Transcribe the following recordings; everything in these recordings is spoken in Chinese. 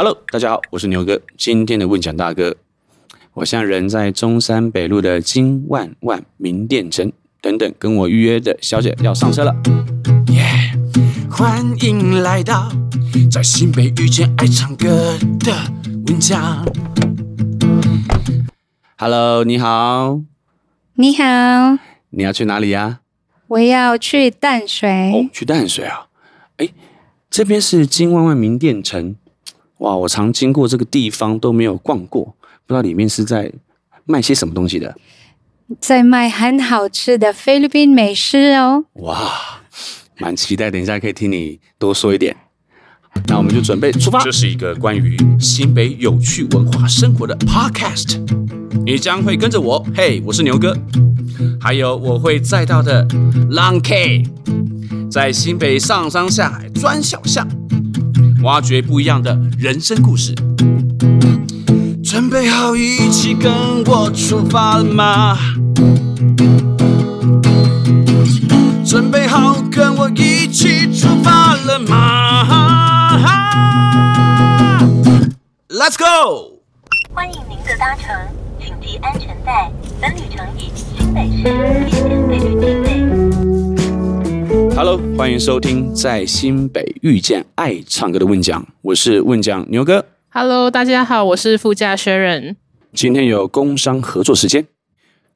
Hello，大家好，我是牛哥，今天的问讲大哥。我现在人在中山北路的金万万名店城，等等跟我预约的小姐要上车了。耶、yeah！欢迎来到在新北遇见爱唱歌的问讲。Hello，你好。你好。你要去哪里呀？我要去淡水。哦，去淡水啊？哎，这边是金万万名店城。哇，我常经过这个地方都没有逛过。不知道里面是在卖些什么东西的，在卖很好吃的菲律宾美食哦。哇，蛮期待，等一下可以听你多说一点。那我们就准备出发。这是一个关于新北有趣文化生活的 Podcast，你将会跟着我，嘿，我是牛哥，还有我会载到的 Long K，在新北上山下海钻小巷，挖掘不一样的人生故事。准备好一起跟我出发了吗？准备好跟我一起出发了吗？Let's go！欢迎您的搭乘，请系安全带。本旅程以新北市地检费率计费。Hello，欢迎收听在新北遇见爱唱歌的问讲，我是问讲牛哥。Hello，大家好，我是副驾 Sharon。今天有工商合作时间，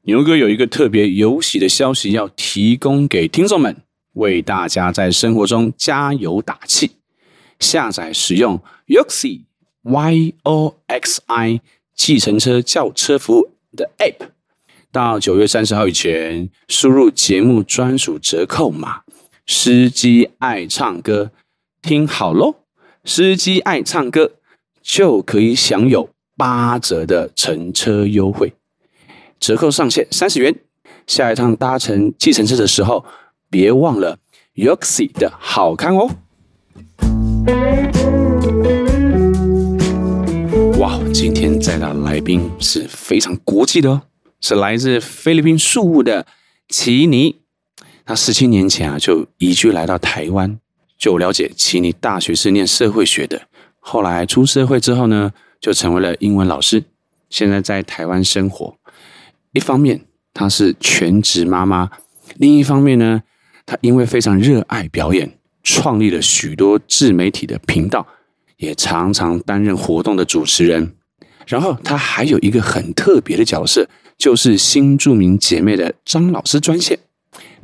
牛哥有一个特别有喜的消息要提供给听众们，为大家在生活中加油打气。下载使用 Yoxi Y O X I 计程车叫车服务的 App，到九月三十号以前，输入节目专属折扣码“司机爱唱歌”，听好喽，“司机爱唱歌”。就可以享有八折的乘车优惠，折扣上限三十元。下一趟搭乘计程车的时候，别忘了 Yoxi 的好看哦。哇，今天在的来宾是非常国际的哦，是来自菲律宾宿务的奇尼。他十七年前啊就移居来到台湾。就了解，奇尼大学是念社会学的。后来出社会之后呢，就成为了英文老师。现在在台湾生活，一方面她是全职妈妈，另一方面呢，她因为非常热爱表演，创立了许多自媒体的频道，也常常担任活动的主持人。然后她还有一个很特别的角色，就是新著名姐妹的张老师专线，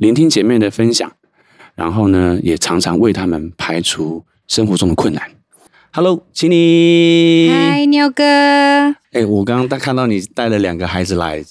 聆听姐妹的分享，然后呢，也常常为他们排除生活中的困难。Hello，奇尼。嗨，牛哥。哎、欸，我刚刚看到你带了两个孩子来，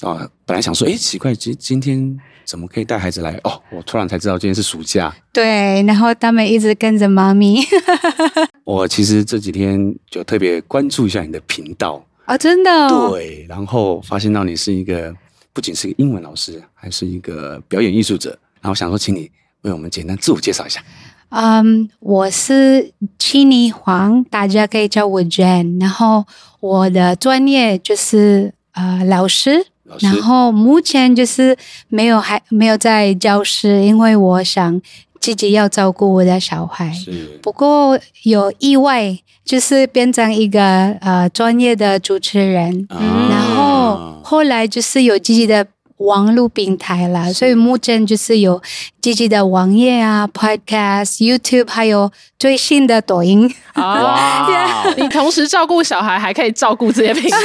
啊，本来想说，哎、欸，奇怪，今今天怎么可以带孩子来？哦，我突然才知道今天是暑假。对，然后他们一直跟着妈咪。我其实这几天就特别关注一下你的频道啊、哦，真的、哦。对，然后发现到你是一个不仅是一个英文老师，还是一个表演艺术者。然后想说，请你为我们简单自我介绍一下。嗯，um, 我是奇尼黄，大家可以叫我 Jan。然后我的专业就是呃老师，老师，然后目前就是没有还没有在教室，因为我想自己要照顾我的小孩。是，不过有意外，就是变成一个呃专业的主持人，啊、然后后来就是有自己的。网络平台啦，所以目前就是有自己的网页啊、Podcast、YouTube，还有最新的抖音。哇你同时照顾小孩，还可以照顾这些频道。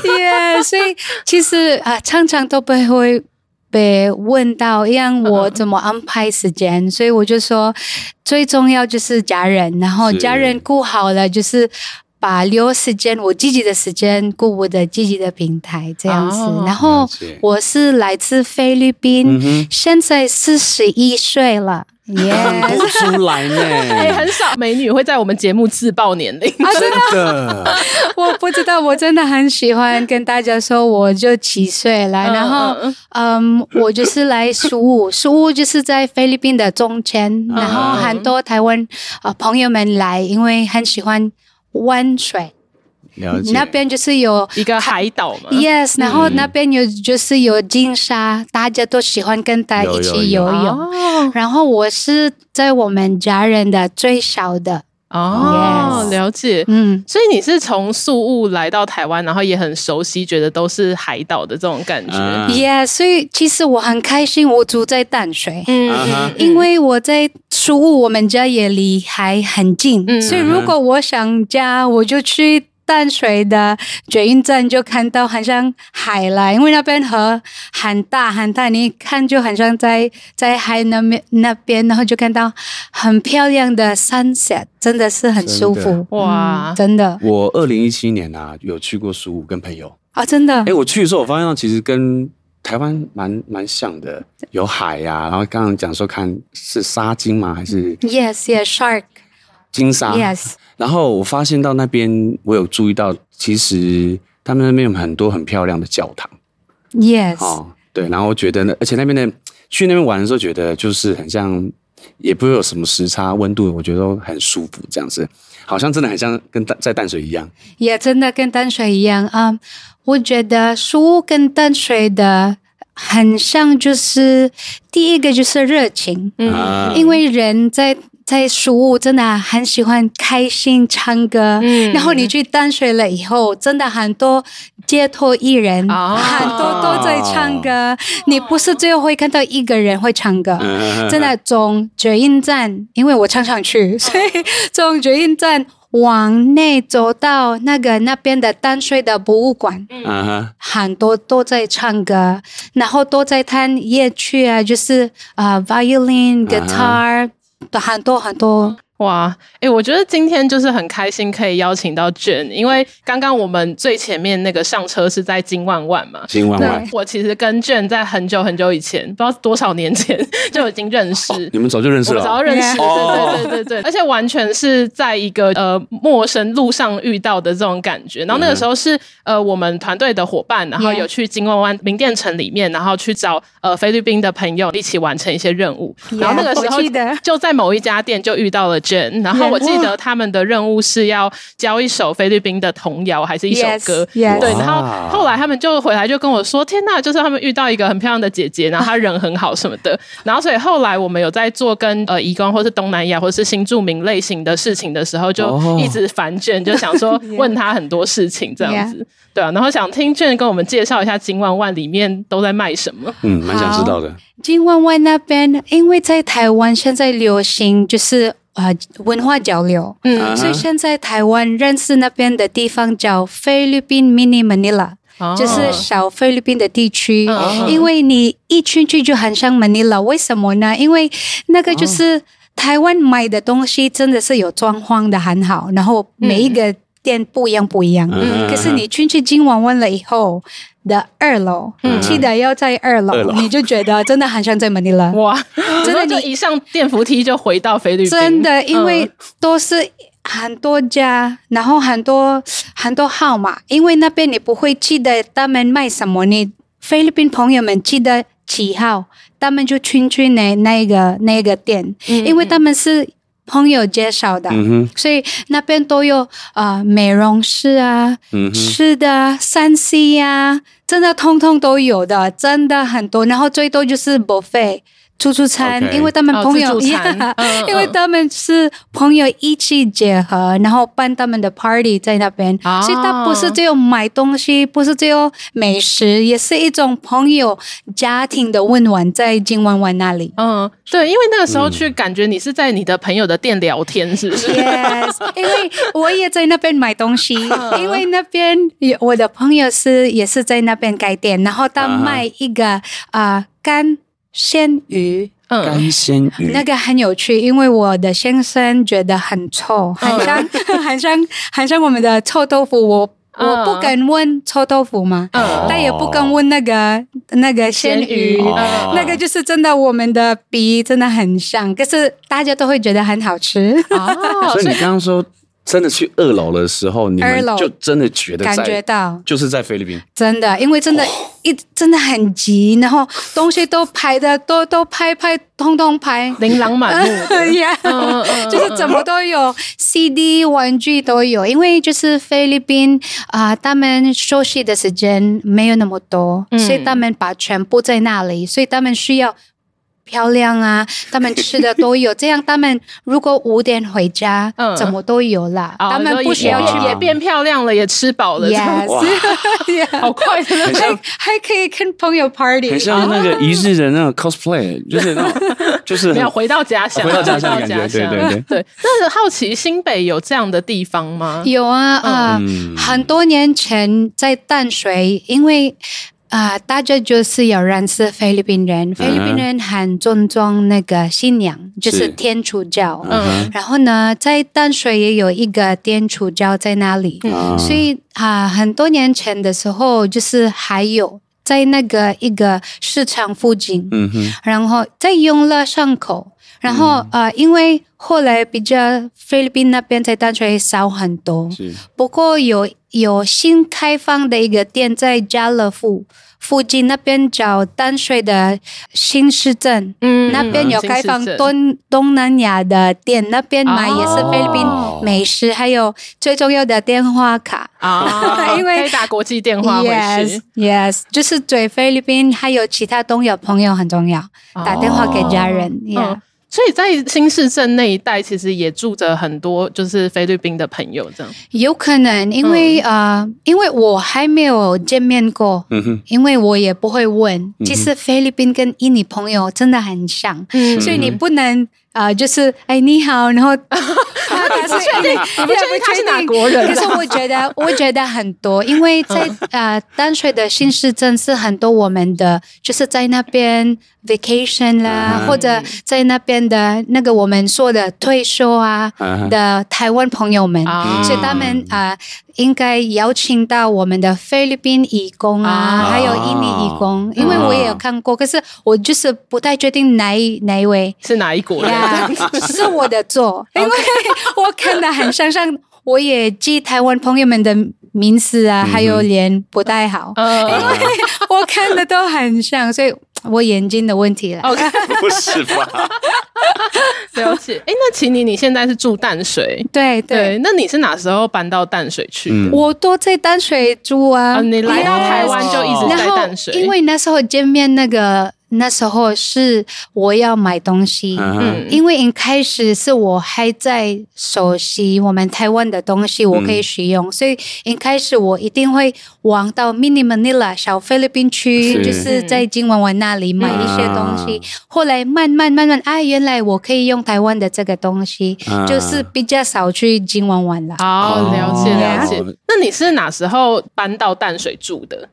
对，yeah, 所以其实啊，常常都不会被问到，让我怎么安排时间。所以我就说，最重要就是家人，然后家人顾好了，就是。把留时间，我自己的时间顾我的自己的平台这样子。哦、然后我是来自菲律宾，嗯、现在四十一岁了。耶，看不出来呢。哎，很少美女会在我们节目自曝年龄。啊、真的，我不知道，我真的很喜欢跟大家说，我就几岁来，然后嗯，嗯，我就是来苏武，苏武就是在菲律宾的中间，然后很多台湾啊朋友们来，因为很喜欢。温水，了解。那边就是有一个海岛嘛。Yes，然后那边有就是有金沙，嗯、大家都喜欢跟他一起游泳。有有有，然后我是在我们家人的最小的。哦，yes. 了解，嗯，所以你是从宿雾来到台湾，然后也很熟悉，觉得都是海岛的这种感觉。Yeah，所以其实我很开心，我住在淡水，嗯，因为我在宿雾，我们家也离海很近，嗯，所以如果我想家，我就去。淡水的捷运站就看到很像海啦，因为那边河很大很大，你一看就很像在在海那边那边，然后就看到很漂亮的 sunset，真的是很舒服哇、嗯，真的。我二零一七年啊有去过苏武，跟朋友啊，真的。哎、欸，我去的时候我发现其实跟台湾蛮蛮像的，有海呀、啊，然后刚刚讲说看是沙金吗？还是？Yes, yes, shark。金沙，yes。然后我发现到那边，我有注意到，其实他们那边有很多很漂亮的教堂，yes。哦，对，然后我觉得呢，而且那边的去那边玩的时候，觉得就是很像，也不会有什么时差温度，我觉得都很舒服，这样子，好像真的很像跟淡在淡水一样，也、yeah, 真的跟淡水一样啊。Um, 我觉得书跟淡水的很像，就是第一个就是热情，嗯，啊、因为人在。在宿雾真的很喜欢开心唱歌，嗯，然后你去淡水了以后，真的很多街头艺人，哦，很多都在唱歌，哦。你不是最后会看到一个人会唱歌，哦，真的从捷运站，因为我常常去，所以从捷运站往内走到那个那边的淡水的博物馆，嗯，很多都在唱歌，然后都在弹乐曲啊，就是啊，呃，violin、guitar。很多很多。哇，哎、欸，我觉得今天就是很开心可以邀请到 Jane，因为刚刚我们最前面那个上车是在金万万嘛。金万万，我其实跟 Jane 在很久很久以前，不知道多少年前 就已经认识。哦、你们早就认识了？早就认识，哦、对对对对对，而且完全是在一个呃陌生路上遇到的这种感觉。然后那个时候是呃我们团队的伙伴，然后有去金万万名店城里面，然后去找呃菲律宾的朋友一起完成一些任务。然后那个时候就在某一家店就遇到了 Jane，然后我。记得他们的任务是要教一首菲律宾的童谣，还是一首歌？Yes, yes. 对，然后后来他们就回来就跟我说：“天呐，就是他们遇到一个很漂亮的姐姐，然后她人很好什么的。”然后所以后来我们有在做跟呃移工或是东南亚或是新住民类型的事情的时候，就一直烦 Jane，就想说 问他很多事情这样子。Yeah. 对啊，然后想听 Jane 跟我们介绍一下金万万里面都在卖什么。嗯，蛮想知道的。金万万那边，因为在台湾现在流行就是。啊、呃，文化交流，嗯，所以现在台湾认识那边的地方叫菲律宾 Mini Manila，哦，就是小菲律宾的地区，哦。因为你一进去就很像 Manila，为什么呢？因为那个就是台湾买的东西真的是有装潢的很好，然后每一个店不一样不一样。嗯，可是你进去金万万了以后。的二楼，嗯，记得要在二楼，你就觉得真的很像在马尼拉。哇，真的，你一上电扶梯就回到菲律宾。真的，因为都是很多家，嗯、然后很多很多号码，因为那边你不会记得他们卖什么，你菲律宾朋友们记得几号，他们就去去那那个那个店，嗯，因为他们是。朋友介绍的，嗯，所以那边都有啊、呃，美容师啊，嗯、吃的三 C 呀，真的通通都有的，真的很多。然后最多就是 buffet。自助餐，okay. 因为他们朋友，oh, 因为他们是朋友一起结合，然后办他们的 party 在那边，oh. 所以他不是只有买东西，不是只有美食，也是一种朋友家庭的温暖在金湾湾那里。嗯，对，因为那个时候去，感觉你是在你的朋友的店聊天，是不是？Yes，因为我也在那边买东西，因为那边我的朋友是也是在那边开店，然后他卖一个啊干。Uh-huh. 呃鲜鱼，嗯，干鲜鱼，那个很有趣，因为我的先生觉得很臭，很像，很像，很像我们的臭豆腐。我我不敢问臭豆腐嘛，嗯，但也不敢问那个那个鲜鱼，鱼，那个就是真的，我们的鼻真的很像，可是大家都会觉得很好吃。哦，所以你刚刚说。真的去二楼的时候，你们就真的觉得感觉到。就是在菲律宾，真的，因为真的，一真的很急，然后东西都排的都都拍拍，通通拍，琳琅满目，就是怎么都有，CD 玩具都有，因为就是菲律宾啊、呃，他们休息的时间没有那么多，嗯、所以他们把全部在那里，所以他们需要。漂亮啊，他们吃的都有。这样他们如果五点回家，嗯，怎么都有啦。他们不需要去，也变漂亮了，也吃饱了。Yes，好快，还还可以跟朋友 party，很像那个 一日的那个 cosplay，就是那种，就是没有回到家乡，回到家乡的感觉。对对对对。那好奇新北有这样的地方吗？有啊啊，很多年前在淡水，因为。啊、呃，大家就是有认识菲律宾人，菲律宾人很尊重那个信仰，嗯、就是天主教。嗯，然后呢，在淡水也有一个天主教在那里，嗯、所以啊、呃，很多年前的时候，就是还有在那个一个市场附近，嗯哼，然后在永乐上口，然后呃，因为后来比较菲律宾那边在淡水少很多，是。不过有有新开放的一个店在家乐福。附近那边叫淡水的新市镇，嗯，那边有开放东东南亚的店，那边买也是菲律宾美食，哦、还有最重要的电话卡啊，哦、因为可以打国际电话回去。Yes，yes，就是对菲律宾还有其他东亚朋友很重要，打电话给家人。哦 yeah 所以在新市镇那一带，其实也住着很多就是菲律宾的朋友，这样。有可能，因为啊、嗯。呃，因为我还没有见面过，嗯哼，因为我也不会问。其实菲律宾跟印尼朋友真的很像，嗯，所以你不能。啊、呃，就是哎，你好，然后 他是确定，你不确定他是哪国人？可是我觉得，我觉得很多，因为在呃淡水的新市镇是很多我们的，就是在那边 vacation 啦，或者在那边的那个我们说的退休啊的台湾朋友们，所以他们啊。呃应该邀请到我们的菲律宾义工啊，还有印尼义工，因为我也有看过，可是我就是不太确定哪一哪一位。是哪一国人，是我的错，因为我看的很像，像我也记台湾朋友们的名字啊，还有脸不太好，因为 我看的都很像，所以。我眼睛的问题了，OK，不是吧？了解。哎，那请你，你现在是住淡水？对对，对。那你是哪时候搬到淡水去的？嗯、我都在淡水住啊。啊你来到台湾就一直在淡水，因为那时候见面那个。那时候是我要买东西，嗯，因为一开始是我还在熟悉我们台湾的东西，我可以使用，嗯、所以一开始我一定会往到 Mini Manila 小菲律宾区，是就是在金湾湾那里买一些东西。嗯、后来慢慢慢慢，哎、啊，原来我可以用台湾的这个东西，嗯、就是比较少去金湾湾了。哦，了解了解。那你是哪时候搬到淡水住的？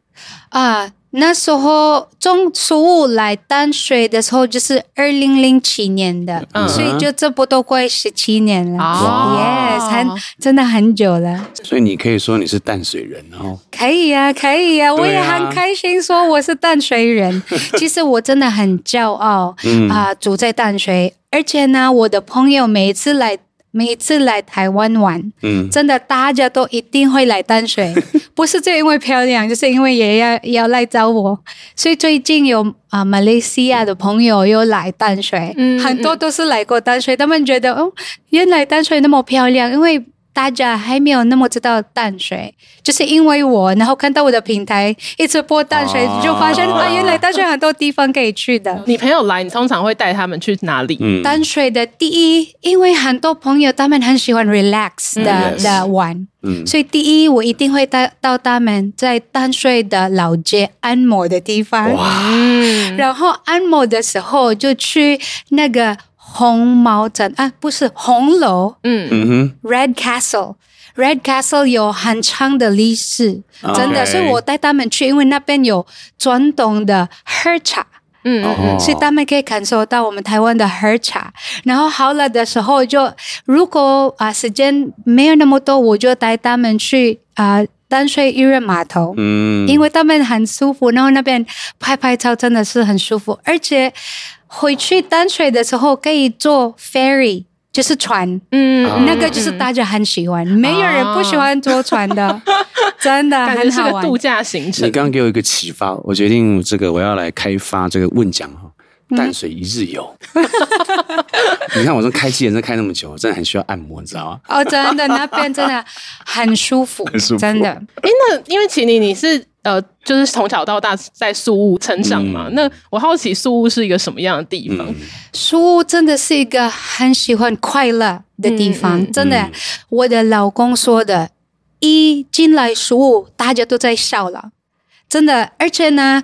啊。那时候中初五来淡水的时候，就是二零零七年的，嗯、所以就这不都快十七年了。哦，yes，很真的很久了。所以你可以说你是淡水人哦。可以呀，可以呀，我也很开心说我是淡水人。其实我真的很骄傲，嗯、啊，住在淡水，而且呢，我的朋友每次来。每次来台湾玩，嗯，真的大家都一定会来淡水，不是就因为漂亮，就是因为也要要来找我。所以最近有啊、呃，马来西亚的朋友又来淡水，嗯，很多都是来过淡水，他们觉得哦，原来淡水那么漂亮，因为。大家还没有那么知道淡水，就是因为我，然后看到我的平台一直播淡水，哦、就发现啊，原来淡水很多地方可以去的。你朋友来，你通常会带他们去哪里？嗯、淡水的第一，因为很多朋友他们很喜欢 relax 的、嗯、的玩，嗯、所以第一我一定会带到他们在淡水的老街按摩的地方。哇然后按摩的时候就去那个。红毛枕啊，不是红楼，嗯。嗯哼，Red Castle，Red Castle 有很长的历史.真的，所以我带他们去，因为那边有传统的喝茶，嗯。嗯嗯，所以他们可以感受到我们台湾的喝茶。然后好了的时候就，就如果啊时间没有那么多，我就带他们去啊淡水渔人码头，嗯，因为他们很舒服，然后那边拍拍照真的是很舒服，而且。回去淡水的时候可以坐 ferry，就是船，嗯，那个就是大家很喜欢，没有人不喜欢坐船的，真的 很好玩。度假行程。你刚刚给我一个启发，我决定这个我要来开发这个问讲哈。淡水一日游。你看我说开机人生开那么久，真的很需要按摩，你知道吗？哦，真的，那边真的很舒服，很舒服真的。哎，那因为琦妮你是呃，就是从小到大在宿雾成长嘛，嗯、那我好奇宿雾是一个什么样的地方？嗯、宿雾真的是一个很喜欢快乐的地方，真的。嗯、我的老公说的，一进来宿雾，大家都在笑了，真的。而且呢。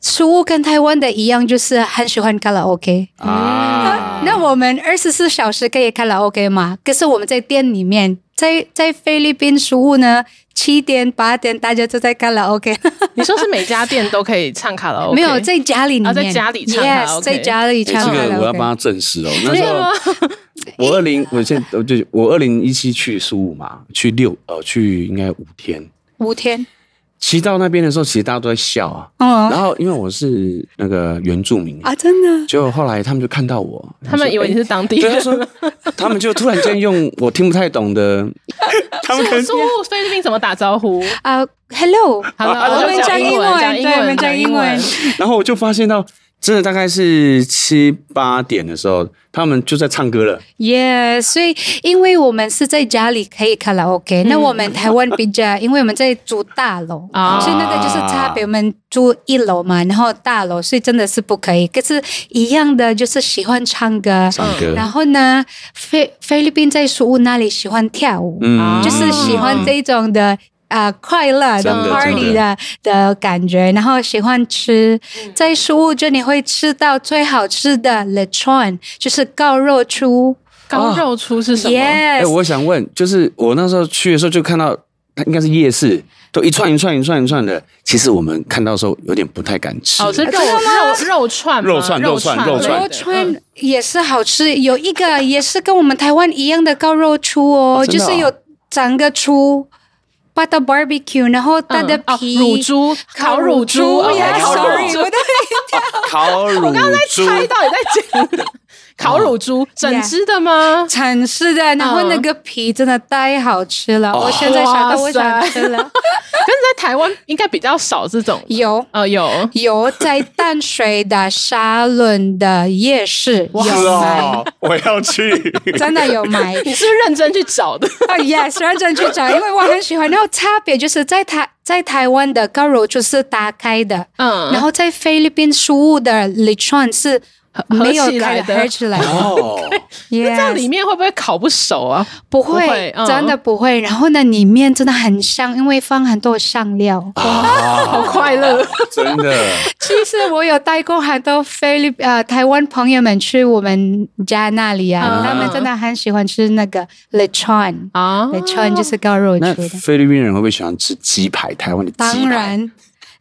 宿雾跟台湾的一样，就是很喜欢卡拉 OK 啊。那我们二十四小时可以卡拉 OK 吗？可是我们在店里面，在在菲律宾食物呢，七点八点大家都在卡拉 OK。你说是每家店都可以唱卡拉 OK？没有，在家里里面，啊、在家里唱卡拉 OK，yes, 在家里唱卡拉 OK。这个我要帮他证实哦。那时候我二零，我现我就我二零一七去苏武嘛，去六呃去应该五天，五天。骑到那边的时候，其实大家都在笑啊。嗯，然后因为我是那个原住民啊，真的。结果后来他们就看到我，他们以为你是当地人，他们就突然间用我听不太懂的，他们说菲律宾怎么打招呼啊？Hello，好了，我们讲英文，讲英文，讲英文。然后我就发现到。真的大概是七八点的时候，他们就在唱歌了。耶，yeah, 所以因为我们是在家里可以卡拉 OK，、嗯、那我们台湾比较，因为我们在住大楼，啊、所以那个就是差别。我们住一楼嘛，然后大楼，所以真的是不可以。可是，一样的就是喜欢唱歌，唱歌。然后呢，菲菲律宾在苏屋那里喜欢跳舞，嗯，就是喜欢这种的。啊、呃，快乐的 party 的的感觉，然后喜欢吃，在食物这里会吃到最好吃的 lechon，就是高肉猪。高肉猪是什么？哎、哦，我想问，就是我那时候去的时候就看到，它应该是夜市，都一串一串一串一串的。其实我们看到的时候有点不太敢吃。哦，是肉肉肉串，肉串肉串肉串，肉串也是好吃。有一个也是跟我们台湾一样的高肉猪哦，哦哦就是有长个猪。把到 barbecue，然后它的皮乳猪烤乳猪，烤乳猪，我 烤乳猪，我刚刚在猜到底在讲烤乳猪整只的吗？整只的，然后那个皮真的太好吃了，我现在想到我想吃了。但 是在台湾应该比较少这种，有啊有有在淡水的沙仑的夜市有卖，我要去，真的有卖。你是认真去找的？啊，yes，认真去找，因为我很喜欢。然后差别就是在台在台湾的烤肉就是打开的，嗯，然后在菲律宾食物的 lechon 是。没有开的，合起来的哦。那这样里面会不会烤不熟啊？不会，真的不会。然后呢，里面真的很香，因为放很多香料。哇，好快乐，真的。其实我有带过很多菲律宾呃台湾朋友们去我们家那里啊，他们真的很喜欢吃那个 lechon 啊，lechon 就是高肉猪的。菲律宾人会不会喜欢吃鸡排？台湾的鸡排？当然，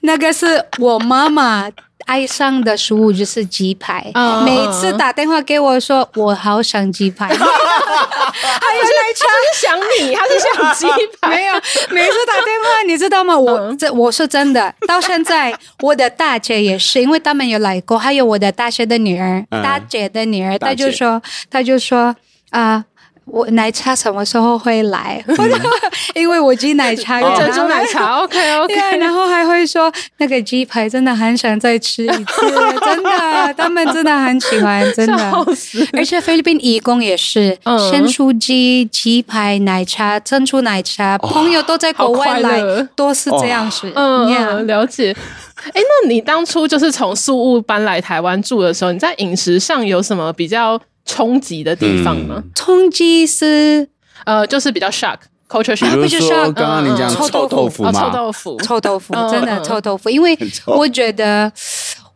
那个是我妈妈。爱上的食物就是鸡排，每次打电话给我说我好想鸡排，还有奶茶，他是想你，他是想鸡排，没有，每次打电话你知道吗？我这我是真的，到现在我的大姐也是，因为他们有来过，还有我的大学的女儿，大姐的女儿，她就说，她就说啊。我奶茶什么时候会来？嗯、因为我挤奶茶，珍珠奶茶，OK OK。然后还会说那个鸡排真的很想再吃一次，真的，他们真的很喜欢，真的。而且菲律宾义工也是，先出鸡、鸡排、奶茶、珍珠奶茶，哦、朋友都在国外来，都是这样子。嗯、哦，了解。哎，那你当初就是从宿务搬来台湾住的时候，你在饮食上有什么比较？冲击的地方吗？冲击是呃，就是比较 shock，culture shock。比如说刚刚你讲臭豆腐嘛，臭豆腐，臭豆腐，真的臭豆腐。因为我觉得，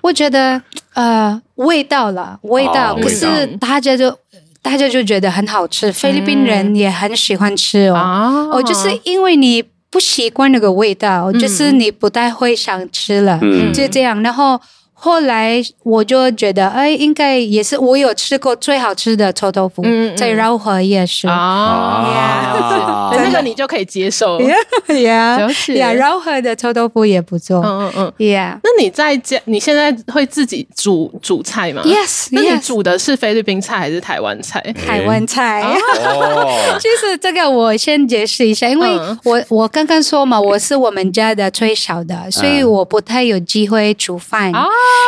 我觉得呃，味道了，味道。可是大家就大家就觉得很好吃，菲律宾人也很喜欢吃哦。哦，就是因为你不习惯那个味道，就是你不太会想吃了，就这样。然后。后来我就觉得，哎，应该也是我有吃过最好吃的臭豆腐，在饶河夜市。啊，那个你就可以接受。Yeah，了解。Yeah，柔和的臭豆腐也不错。嗯嗯嗯，Yeah。那你在家，你现在会自己煮煮菜吗？Yes。那你煮的是菲律宾菜还是台湾菜？台湾菜。哦。其实这个我先解释一下，因为我我刚刚说嘛，我是我们家的最小的，所以我不太有机会煮饭。啊。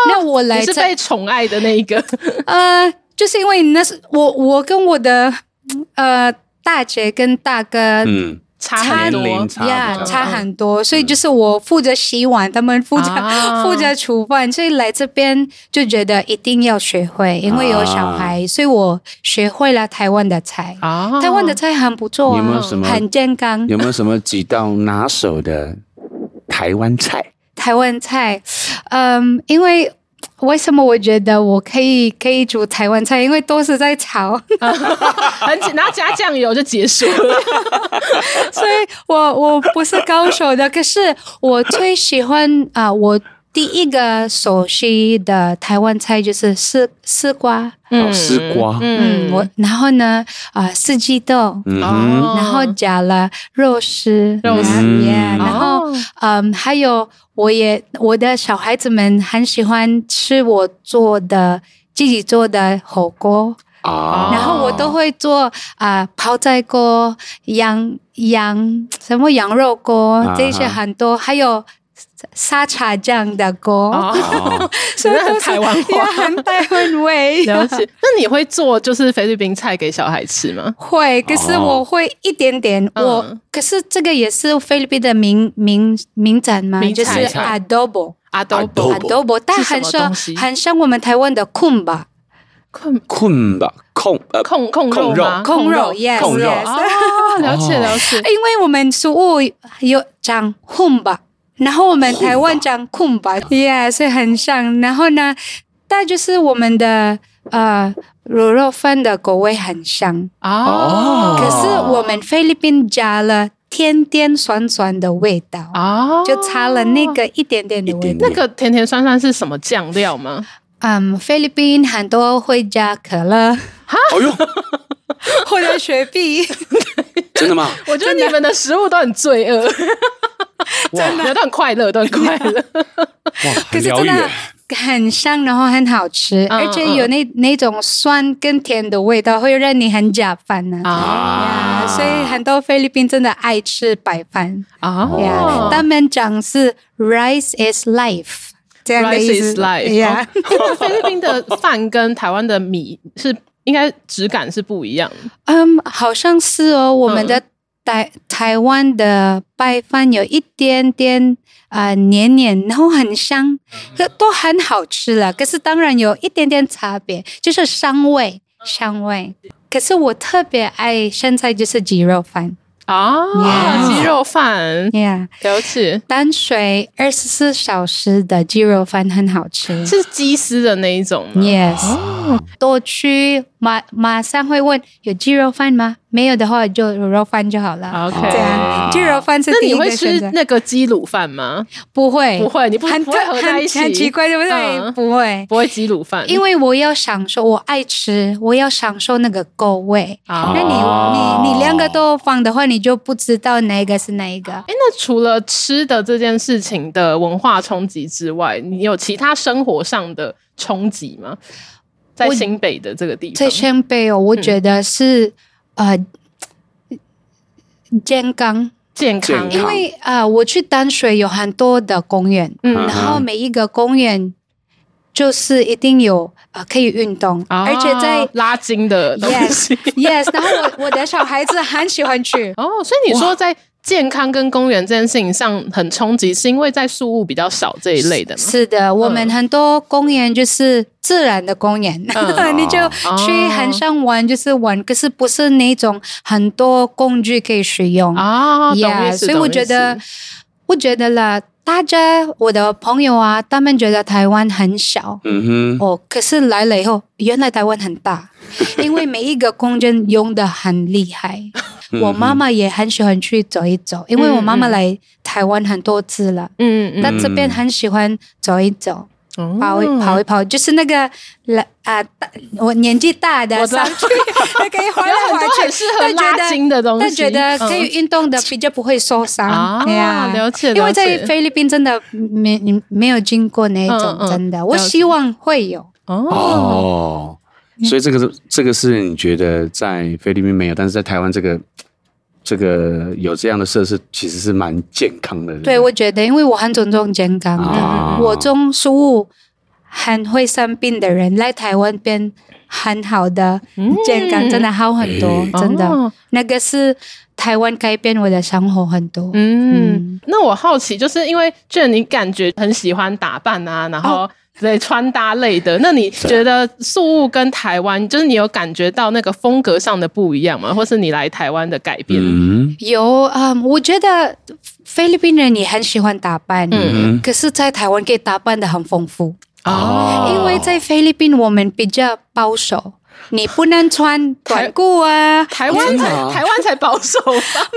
那我来。你是被宠爱的那一个。呃，就是因为那是我，我跟我的呃大姐跟大哥，嗯，差很多呀，差很多，所以就是我负责洗碗，他们负责 负责煮饭，所以来这边就觉得一定要学会，因为有小孩，所以我学会了台湾的菜啊，台湾的菜很不错，有没有什么很健康？有没有什么几道拿手的台湾菜？台湾菜，嗯，因为。为什么我觉得我可以可以煮台湾菜？因为都是在炒，很然后，加酱油就结束了。所以我我不是高手的，可是我最喜欢啊、呃，我第一个熟悉的台湾菜就是丝丝瓜，嗯，丝瓜，嗯，我然后呢啊、呃，四季豆，嗯，然后加了肉丝，肉丝，然后嗯，还有。我也我的小孩子们很喜欢吃我做的自己做的火锅。啊，然后我都会做啊、呃、泡菜锅、羊羊什么羊肉锅这些很多，还有。沙茶酱的锅，哦、所以很台湾话，很台湾味。了解。那你会做就是菲律宾菜给小孩吃吗？会，可是我会一点点。哦、我可是这个也是菲律宾的名名名产嘛，就是 adobo，adobo，adobo，但很像很像我们台湾的控吧，控控吧，控呃控控肉吗？控肉，yes，控肉。了解了解。因为我们食物有讲控吧。然后我们台湾讲空白，yeah，所以很像。然后呢，但就是我们的呃卤肉饭的口味很像哦。可是我们菲律宾加了甜甜酸酸的味道哦，就差了那个一点点的味道。那个甜甜酸酸是什么酱料吗？嗯，菲律宾很多会加可乐，哈，哎呦，或者雪碧。真的吗？我觉得你们的食物都很罪恶。真的，都很快乐，都很快乐。哇，可是真的很香，然后很好吃，而且有那那种酸跟甜的味道，会让你很加饭呢。啊，所以很多菲律宾真的爱吃白饭啊。呀，他们讲是 rice is life，这样的意思。呀，因为菲律宾的饭跟台湾的米是应该质感是不一样。嗯，好像是哦，我们的。台台湾的白饭有一点点啊、呃、黏黏，然后很香，都很好吃了。可是当然有一点点差别，就是香味，香味。可是我特别爱现在就是鸡肉饭。啊，鸡肉饭，Yeah，了解。淡水二十四小时的鸡肉饭很好吃，是鸡丝的那一种吗？Yes，多去马马上会问有鸡肉饭吗？没有的话就卤肉饭就好了。OK，这样鸡肉饭是第一个选择。那你会吃那个鸡卤饭吗？不会，不会，你不会合在一起，很奇怪，对不对？不会，不会鸡卤饭，因为我要享受，我爱吃，我要享受那个够味。那你你你两个都放的话，你就不知道哪一个是哪一个。哎，那除了吃的这件事情的文化冲击之外，你有其他生活上的冲击吗？在新北的这个地方，在新北哦，我觉得是。呃，健康，健康，因为啊、呃，我去淡水有很多的公园，嗯，然后每一个公园就是一定有啊、呃、可以运动，啊、而且在拉筋的东西，yes，yes，然后我我的小孩子很喜欢去，哦，所以你说在。健康跟公园这件事情上很冲击，是因为在树屋比较少这一类的吗？是的，我们很多公园就是自然的公园，嗯、你就去很想玩，就是玩，可是不是那种很多工具可以使用。啊。Yeah, 所以我觉得，我觉得啦，大家我的朋友啊，他们觉得台湾很小，嗯哼，哦，可是来了以后，原来台湾很大，因为每一个空间用的很厉害。我妈妈也很喜欢去走一走，因为我妈妈来台湾很多次了。嗯嗯，那这边很喜欢走一走。跑一跑一跑，就是那个啊，我年纪大的上去，可以滑来滑去，很适合拉筋的东西，但觉得可以运动的比较不会受伤。对呀，了解。因为在菲律宾真的没没有经过那种，真的，我希望会有。哦，所以这个是这个是你觉得在菲律宾没有，但是在台湾这个。这个有这样的设施，其实是蛮健康的。对，我觉得，因为我很尊重健康的，哦、我中食物很会生病的人来台湾变很好的健康，嗯、真的好很多，欸、真的。哦、那个是台湾改变我的生活很多。嗯，嗯那我好奇，就是因为就你感觉很喜欢打扮啊，然后。对穿搭类的，那你觉得宿雾跟台湾，就是你有感觉到那个风格上的不一样吗？或是你来台湾的改变？嗯、有啊、嗯，我觉得菲律宾人也很喜欢打扮，嗯，可是，在台湾可以打扮的很丰富哦。因为在菲律宾我们比较保守，你不能穿短裤啊。台湾才台湾才保守吧？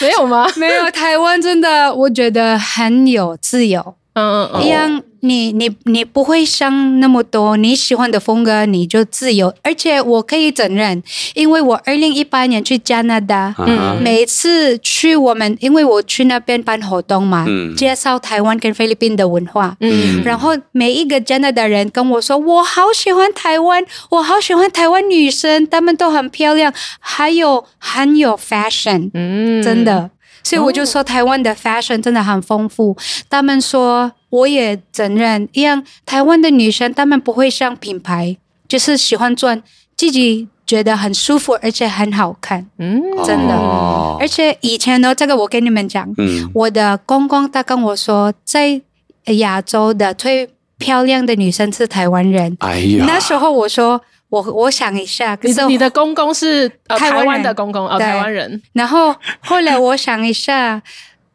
没有没有吗？没有，台湾真的我觉得很有自由。嗯嗯，一样，你你你不会想那么多，你喜欢的风格你就自由。而且我可以承认，因为我二零一八年去加拿大，嗯，每次去我们，因为我去那边办活动嘛，嗯，介绍台湾跟菲律宾的文化，嗯，然后每一个加拿大人跟我说，我好喜欢台湾，我好喜欢台湾女生，她们都很漂亮，还有很有 fashion，嗯，真的。所以我就说，台湾的 fashion 真的很丰富。他们说，我也承认，一样台湾的女生，她们不会像品牌，就是喜欢穿自己觉得很舒服，而且很好看。嗯，真的。哦、而且以前呢，这个我跟你们讲，嗯、我的公公他跟我说，在亚洲的最漂亮的女生是台湾人。哎呀，那时候我说。我我想一下，可是你的公公是台湾的公公哦，台湾人。然后后来我想一下，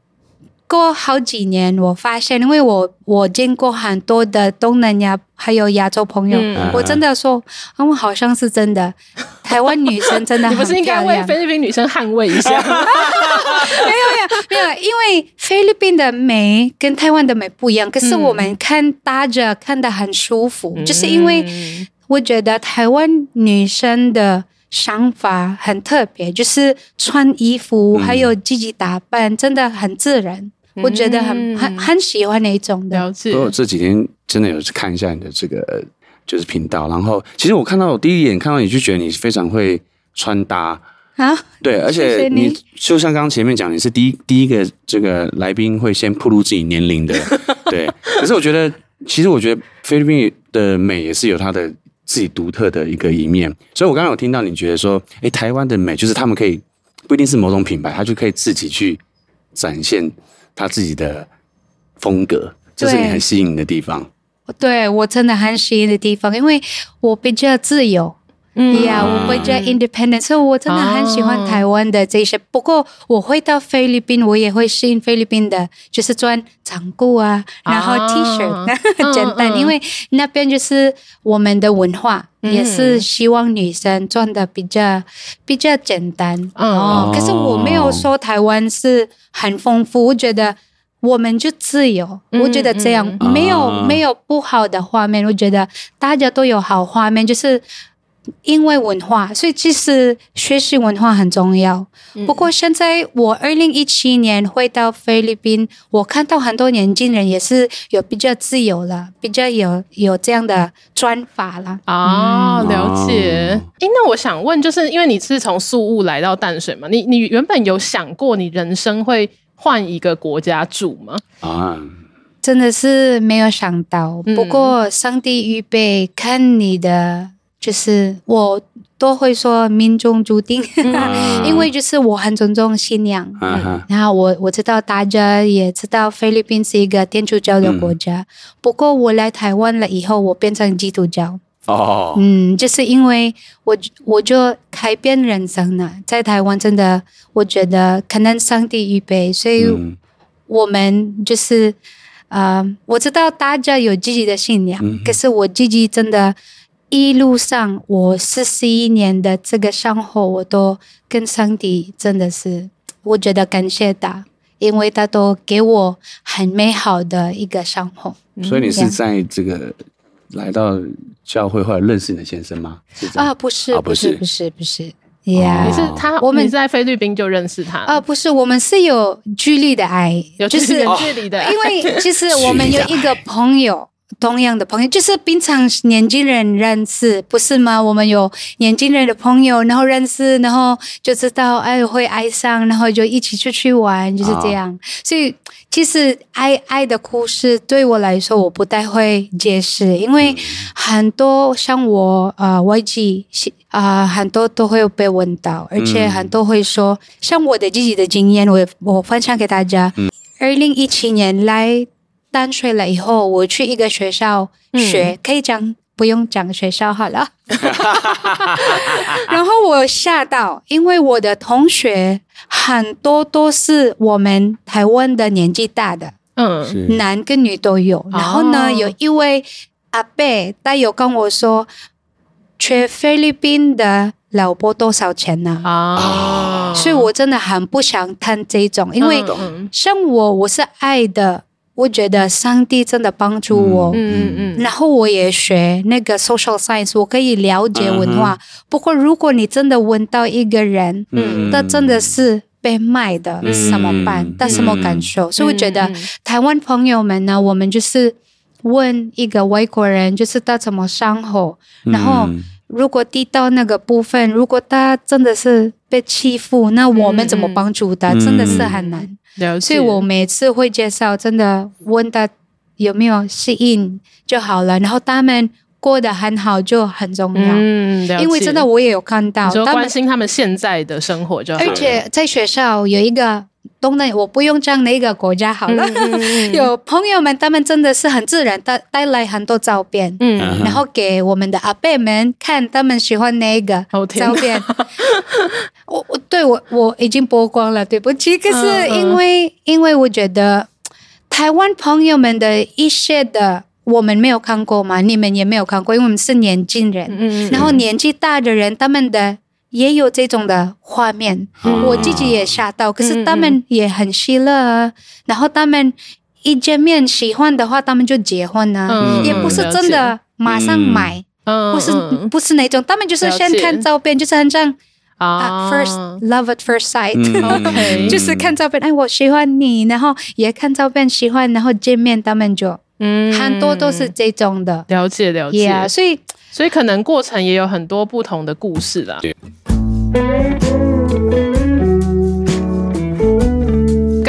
过好几年，我发现，因为我我见过很多的东南亚还有亚洲朋友，嗯、我真的说，他们好像是真的，台湾女生真的很。你不是应该为菲律宾女生捍卫一下？没有没有没有，因为菲律宾的美跟台湾的美不一样，可是我们看大家看的很舒服，嗯、就是因为。我觉得台湾女生的想法很特别，就是穿衣服还有自己打扮，真的很自然。嗯、我觉得很很很喜欢那种的。了解。我这几天真的有去看一下你的这个就是频道，然后其实我看到我第一眼看到你就觉得你非常会穿搭啊，对，而且你，你就像刚刚前面讲，你是第一第一个这个来宾会先暴露自己年龄的，对。可是我觉得，其实我觉得菲律宾的美也是有它的。自己独特的一个一面，所以我刚刚有听到你觉得说，哎，台湾的美就是他们可以不一定是某种品牌，他就可以自己去展现他自己的风格，这是你很吸引你的地方。对，我真的很吸引的地方，因为我比较自由。嗯。呀，yeah, 我会叫 independent，所以我真的很喜欢台湾的这些。不过我会到菲律宾，我也会适应菲律宾的，就是穿长裤啊，然后 T 恤，很简单，因为那边就是我们的文化，也是希望女生穿的比较比较简单。哦，可是我没有说台湾是很丰富，我觉得我们就自由，我觉得这样没有没有不好的画面，我觉得大家都有好画面，就是。因为文化，所以其实学习文化很重要。不过现在我二零一七年回到菲律宾，我看到很多年轻人也是有比较自由了，比较有有这样的专法了。啊，了解。诶，那我想问，就是因为你是从宿雾来到淡水嘛，你你原本有想过你人生会换一个国家住吗？啊，真的是没有想到。不过上帝预备看你的。就是我都会说命中注定，因为就是我很尊重信仰，然后我我知道大家也知道菲律宾是一个天主教的国家，不过我来台湾了以后，我变成基督教。哦，嗯，就是因为我我就改变人生了，在台湾真的我觉得可能上帝预备，所以我们就是呃，我知道大家有自己的信仰，可是我自己真的。一路上，我四十一年的这个生活，我都跟上帝真的是，我觉得感谢他，因为他都给我很美好的一个生活。所以你是在这个来到教会后来认识你的先生吗？啊，不是，不是，不是，不是。呀，你是他，我们在菲律宾就认识他。啊，不是，我们是有距离的爱，有就是远距离的爱，因为其实 我们有一个朋友。同样的朋友，就是平常年轻人认识，不是吗？我们有年轻人的朋友，然后认识，然后就知道哎会爱上，然后就一起出去玩，就是这样。哦、所以其实爱爱的故事对我来说，我不太会解释，因为很多像我呃外籍啊、呃，很多都会被问到，而且很多会说，嗯、像我的自己的经验，我我分享给大家。二零一七年来。淡水了以后，我去一个学校学，嗯、可以讲不用讲学校好了。然后我吓到，因为我的同学很多都是我们台湾的年纪大的，嗯，男跟女都有。然后呢，哦、有一位阿伯，他有跟我说，去菲律宾的老婆多少钱呢？啊，所以我真的很不想谈这种，因为像我，我是爱的。我觉得上帝真的帮助我，嗯嗯嗯，然后我也学那个 social science，我可以了解文化。不过，如果你真的问到一个人，嗯，他真的是被卖的，怎么办？他什么感受？所以我觉得台湾朋友们呢，我们就是问一个外国人，就是他怎么生活。然后，如果递到那个部分，如果他真的是被欺负，那我们怎么帮助他？真的是很难。所以我每次会介绍，真的问他有没有适应就好了，然后他们过得很好就很重要。嗯，因为真的我也有看到，就关心他们现在的生活就好。而且在学校有一个。东南，我不用讲哪个国家好了。嗯、有朋友们，他们真的是很自然带带来很多照片，嗯，然后给我们的阿伯们看，他们喜欢哪个照片。哦、我我对我我已经曝光了，对不起。可是因为、嗯嗯、因为我觉得台湾朋友们的一些的我们没有看过嘛，你们也没有看过，因为我们是年轻人，嗯，然后年纪大的人他们的。也有这种的画面，嗯、我自己也吓到。可是他们也很喜乐，嗯、然后他们一见面喜欢的话，他们就结婚了，嗯、也不是真的马上买，嗯、不是不是那种，他们就是先看照片，就是很像啊、uh,，first love at first sight，、嗯、就是看照片，哎，我喜欢你，然后也看照片喜欢，然后见面他们就，嗯，很多都是这种的，了解了解，yeah, 所以所以可能过程也有很多不同的故事啦。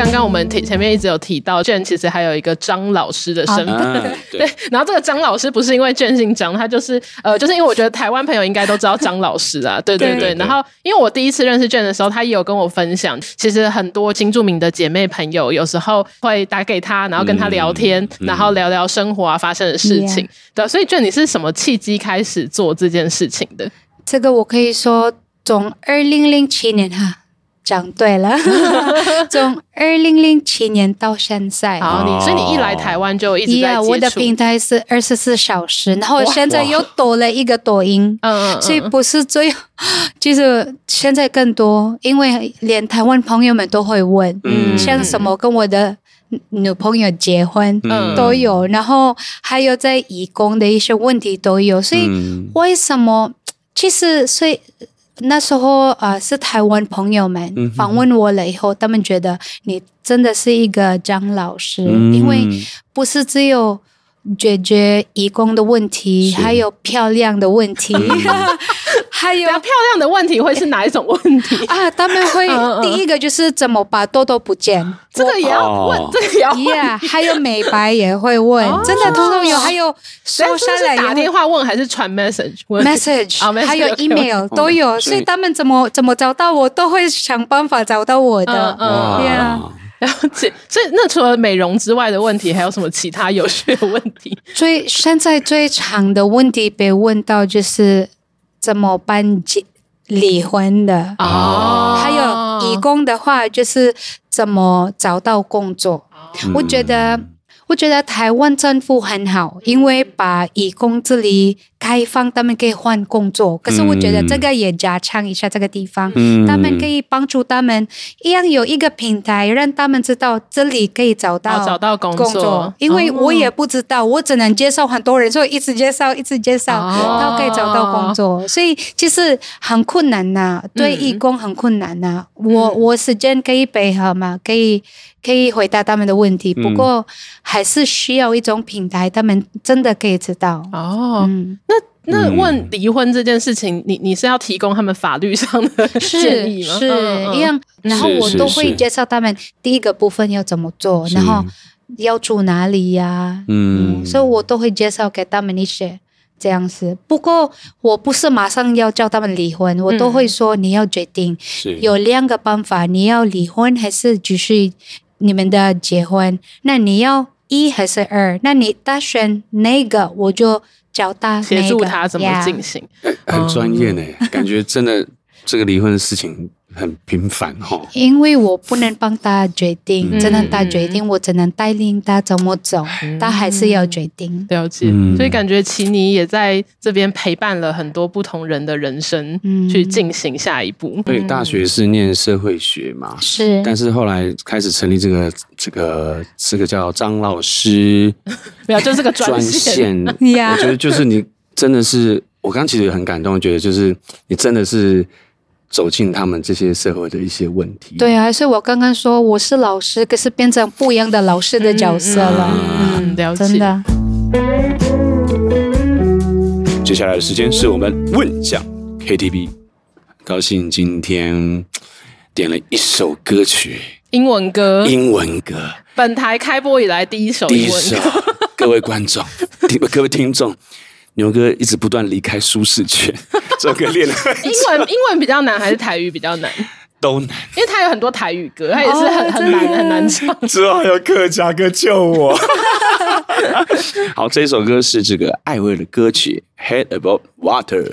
刚刚我们提前面一直有提到，Jen 其实还有一个张老师的身份，啊、对。然后这个张老师不是因为 Jen 姓张，他就是呃，就是因为我觉得台湾朋友应该都知道张老师啊，对对对。对对对，然后因为我第一次认识 Jen 的时候，他也有跟我分享，其实很多新著名的姐妹朋友有时候会打给他，然后跟他聊天，嗯、然后聊聊生活啊发生的事情。嗯、对，所以 Jen 你是什么契机开始做这件事情的？这个我可以说。从二零零七年哈，讲对了，从二零零七年到现在，好，你所以你一来台湾就一直在接触。我的平台是二十四小时，然后现在又多了一个抖音，嗯嗯，所以不是最，就是现在更多，因为连台湾朋友们都会问，嗯，像什么跟我的女朋友结婚，嗯，都有，然后还有在义工的一些问题都有，所以为什么？其实所以。那时候啊、呃，是台湾朋友们访问我了以后，嗯、他们觉得你真的是一个张老师，嗯、因为不是只有解决义工的问题，还有漂亮的问题。还有漂亮的问题会是哪一种问题啊？他们会第一个就是怎么把痘痘不见，这个也要问，这个也要 问。还有美白也会问，真的通通有。还有瘦下来打电话问还是传 message？message 还有 email 都有。所以他们怎么怎么找到我，都会想办法找到我的。嗯，对啊，了解。所以那除了美容之外的问题，还有什么其他有趣的问题？最现在最常的问题被问到就是。怎么办结离婚的？哦，还有义工的话，就是怎么找到工作？哦、我觉得，我觉得台湾政府很好，因为把义工这里开放，他们可以换工作。可是我觉得这个也加强一下这个地方，嗯、他们可以帮助他们一样有一个平台，让他们知道这里可以找到找到工作。因为我也不知道，我只能介绍很多人，所以一直介绍，一直介绍，然后可以找到工作。所以其实很困难呐、啊，对义工很困难呐、啊。我我时间可以配合嘛？可以。可以回答他们的问题，不过还是需要一种平台，他们真的可以知道。哦，嗯、那那问离婚这件事情，你你是要提供他们法律上的建议吗？是，一样。然后我都会介绍他们第一个部分要怎么做，然后要住哪里呀、啊？嗯，嗯，所以我都会介绍给他们一些。这样子，不过我不是马上要叫他们离婚，我都会说你要决定，嗯、有两个办法，你要离婚还是继续你们的结婚？那你要一还是二？那你打算哪个？我就教大协助他怎么进行，很专业呢，感觉真的这个离婚的事情。很频繁哈，因为我不能帮他决定，嗯、只能他决定，我只能带领他怎么走，嗯、他还是要决定。了解，所以感觉奇妮也在这边陪伴了很多不同人的人生，嗯、去进行下一步。对，大学是念社会学嘛，是，但是后来开始成立这个这个这个叫张老师，没有，就是个专线。我觉得就是你真的是，我刚其实很感动，觉得就是你真的是。走进他们这些社会的一些问题。对啊，所以我刚刚说我是老师，可是变成不一样的老师的角色了。嗯，了解。真的。接下来的时间是我们问奖 KTV，高兴今天点了一首歌曲，英文歌，英文歌。本台开播以来第一首英文歌。第一首，各位观众，各位听众。牛哥一直不断离开舒适圈，这首歌练了。英文英文比较难还是台语比较难？都难，因为他有很多台语歌，他也是很很难很难唱。之后还有客家歌救我。好，这首歌是这个艾薇的歌曲《Head Above Water》。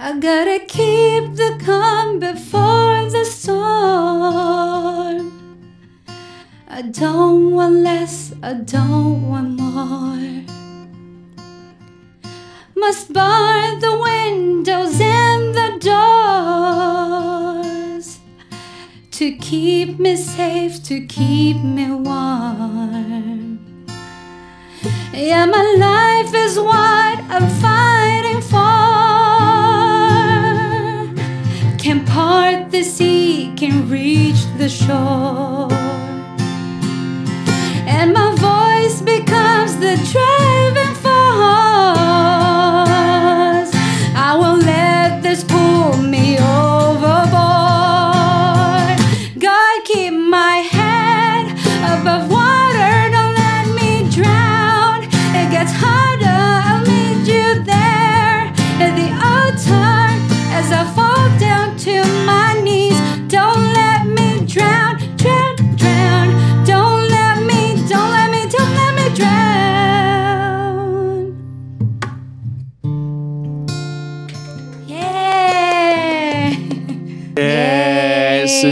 I gotta keep the calm before the storm. I don't want less, I don't want more. Must bar the windows and the doors to keep me safe, to keep me warm. Yeah, my life is what I'm fighting for. Can part the sea, can reach the shore and my voice becomes the driving force.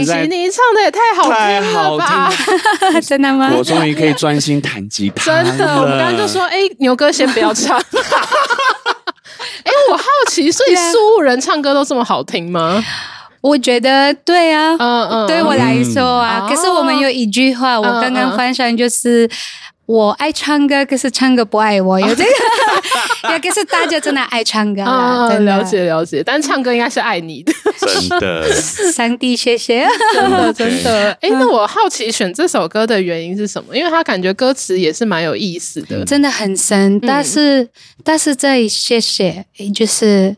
在你唱的也太好听了吧！真的吗？我终于可以专心弹吉他。真的，我们刚刚就说，哎、欸，牛哥先不要唱。哎、欸，我好奇，所以素人唱歌都这么好听吗？我觉得对啊，嗯嗯，对我来说啊，嗯、可是我们有一句话，嗯、我刚刚翻上就是。我爱唱歌，可是唱歌不爱我，有这个，也可是大家真的爱唱歌啊，了解了解，但唱歌应该是爱你的，真的，上帝谢谢，真的 真的，哎，那我好奇选这首歌的原因是什么？因为他感觉歌词也是蛮有意思的，真的很深，但是但是在谢谢，就是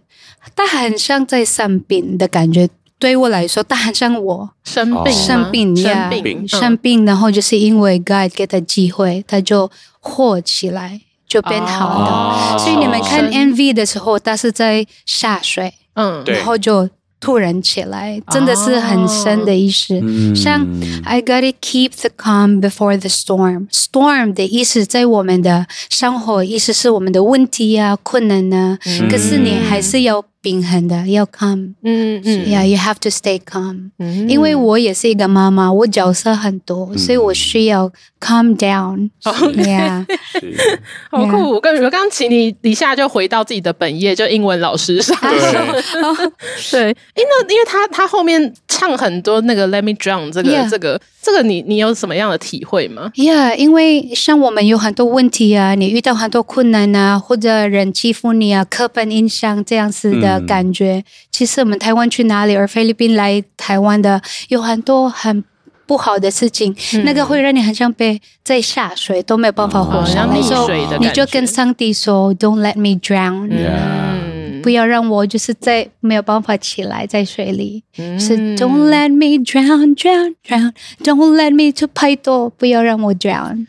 他很像在生病的感觉。对我来说，他很像我生病，生病呀，生病，然后就是因为 God 给他机会，他就火起来，就变好的。所以你们看 MV 的时候，他是在下水，嗯，然后就突然起来，真的是很深的意思。像 I gotta keep the calm before the storm。Storm 的意思在我们的生活意思是我们的问题啊、困难啊，可是你还是要。平衡的，要 calm。嗯嗯，Yeah，you have to stay calm。嗯因为我也是一个妈妈，我角色很多，所以我需要 calm down。Yeah，是 好酷！我跟你说，刚刚琦妮一下就回到自己的本业，就英文老师上。对，因为因为他他后面唱很多那个 Let Me Drown 这个这个这个，你你有什么样的体会吗？Yeah，因为像我们有很多问题啊，你遇到很多困难啊，或者人欺负你啊，刻板印象这样子的感觉。其实我们台湾去哪里，而菲律宾来台湾的有很多很不好的事情，那个会让你很像被在下水都没有办法活下来，像溺所以水的感觉你就跟上帝说，Don't let me drown。嗯，不要让我就是在没有办法起来在水里，嗯是 Don't let me drown, drown, drown. Don't let me to 拍多，不要让我 drown。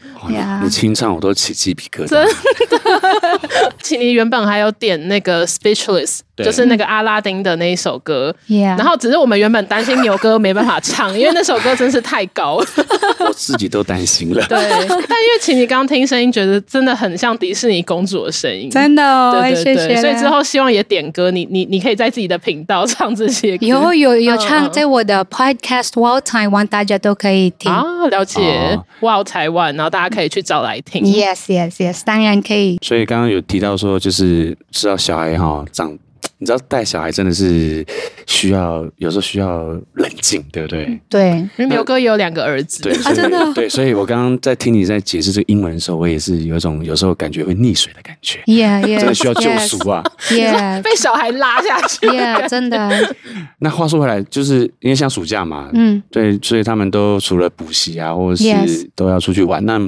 你清唱我都起鸡皮疙瘩真。琦妮原本还有点那个 Speechless，对就是那个阿拉丁的那一首歌。Yeah 然后只是我们原本担心牛哥没办法唱，因为那首歌真是太高了。我自己都担心了。对，但因为琦妮刚刚听声音，觉得真的很像迪士尼公主的声音，真的哦，对对对，谢谢。所以之后希望也点歌，你你你可以在自己的频道唱这些歌。有有有唱，在我的 Podcast w o l d Taiwan，大家都可以听。啊，了解哦，哇，台湾，然后大家可以去找来听。Yes, yes, yes，当然可以。所以刚刚有提到说，就是知道小孩哈长，你知道带小孩真的是需要，有时候需要冷静，对不对？对，因为牛哥也有两个儿子，对，真的哦对，所以我刚刚在听你在解释这个英文的时候，我也是有一种有时候感觉会溺水的感觉，Yeah, yeah，真的需要救赎啊。Yeah, 被小孩拉下去。yeah，真的，那话说回来，就是因为像暑假嘛，嗯，对，所以他们都除了补习啊，或者是都要出去玩。那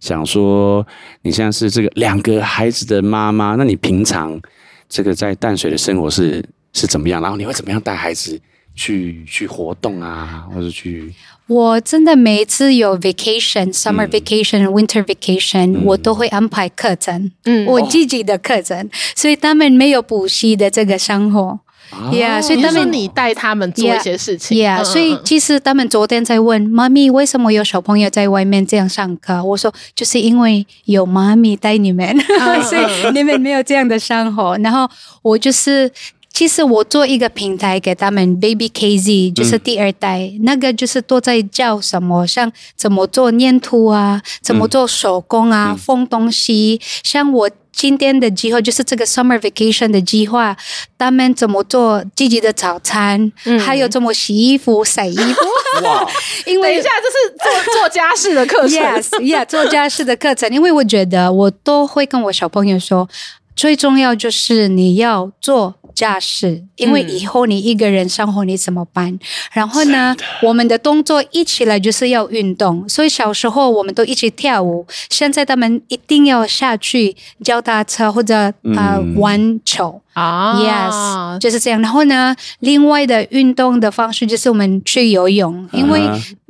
想说，你现在是这个两个孩子的妈妈，那你平常这个在淡水的生活是是怎么样？然后你会怎么样带孩子去去活动啊，或者去我真的每一次有 vacation、summer 嗯。vacation、winter vacation，我都会安排课程，嗯。我自己的课程，所以他们没有补习的这个生活。Yeah，所以他们你带他们做一些事情 Yeah，嗯所以嗯其实他们昨天在问妈咪，为什么有小朋友在外面这样上课？我说就是因为有妈咪带你们，所以你们没有这样的生活。然后我就是。其实我做一个平台给他们，Baby KZ 就是第二代，那个就是都在教什么，像怎么做粘土啊，怎么做手工啊，缝东西。像我今天的计划就是这个 Summer Vacation 的计划，他们怎么做自己的早餐，还有怎么洗衣服、晒衣服。哇，因为等一下，这是做做家事的课程。Yes，Yeah，做家事的课程，因为我觉得我都会跟我小朋友说，最重要就是你要做驾驶，因为以后你一个人生活你怎么办？然后呢，我们的动作一起来就是要运动，所以小时候我们都一起跳舞，现在他们一定要下去脚踏车或者啊、呃玩球。啊 Yes，就是这样。然后呢，另外的运动的方式就是我们去游泳，因为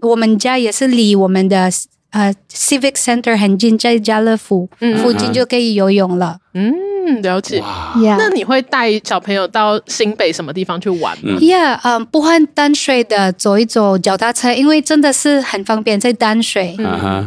我们家也是离我们的呃 Civic Center 很近，在家乐福附近就可以游泳了。嗯，了解。Yeah，那你会带小朋友到新北什么地方去玩吗？Yeah，嗯，不换淡水的走一走脚踏车，因为真的是很方便，在淡水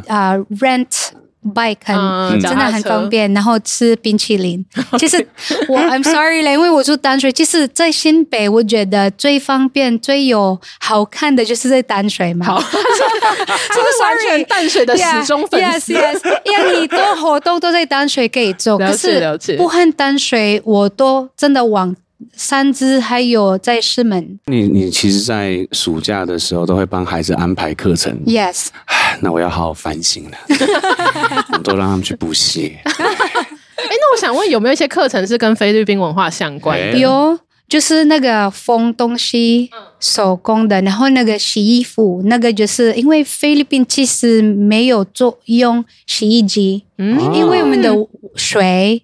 啊、rent bike 很、嗯真的很方便，然后吃冰淇淋。其实我 I'm sorry 啦，因为我住淡水，其实在新北我觉得最方便、最有好看的就是在淡水嘛。好，是不是完全淡水的死忠粉丝。Yes, yes，因为你多活动都在淡水可以做，可是不和淡水我都真的往三支还有在师门。你你其实，在暑假的时候都会帮孩子安排课程，Yes，那我要好好反省了，我都让他们去补习。哎，那我想问，有没有一些课程是跟菲律宾文化相关的？哎有就是那个缝东西手工的，然后那个洗衣服，那个就是因为菲律宾其实没有做用洗衣机，嗯因为我们的水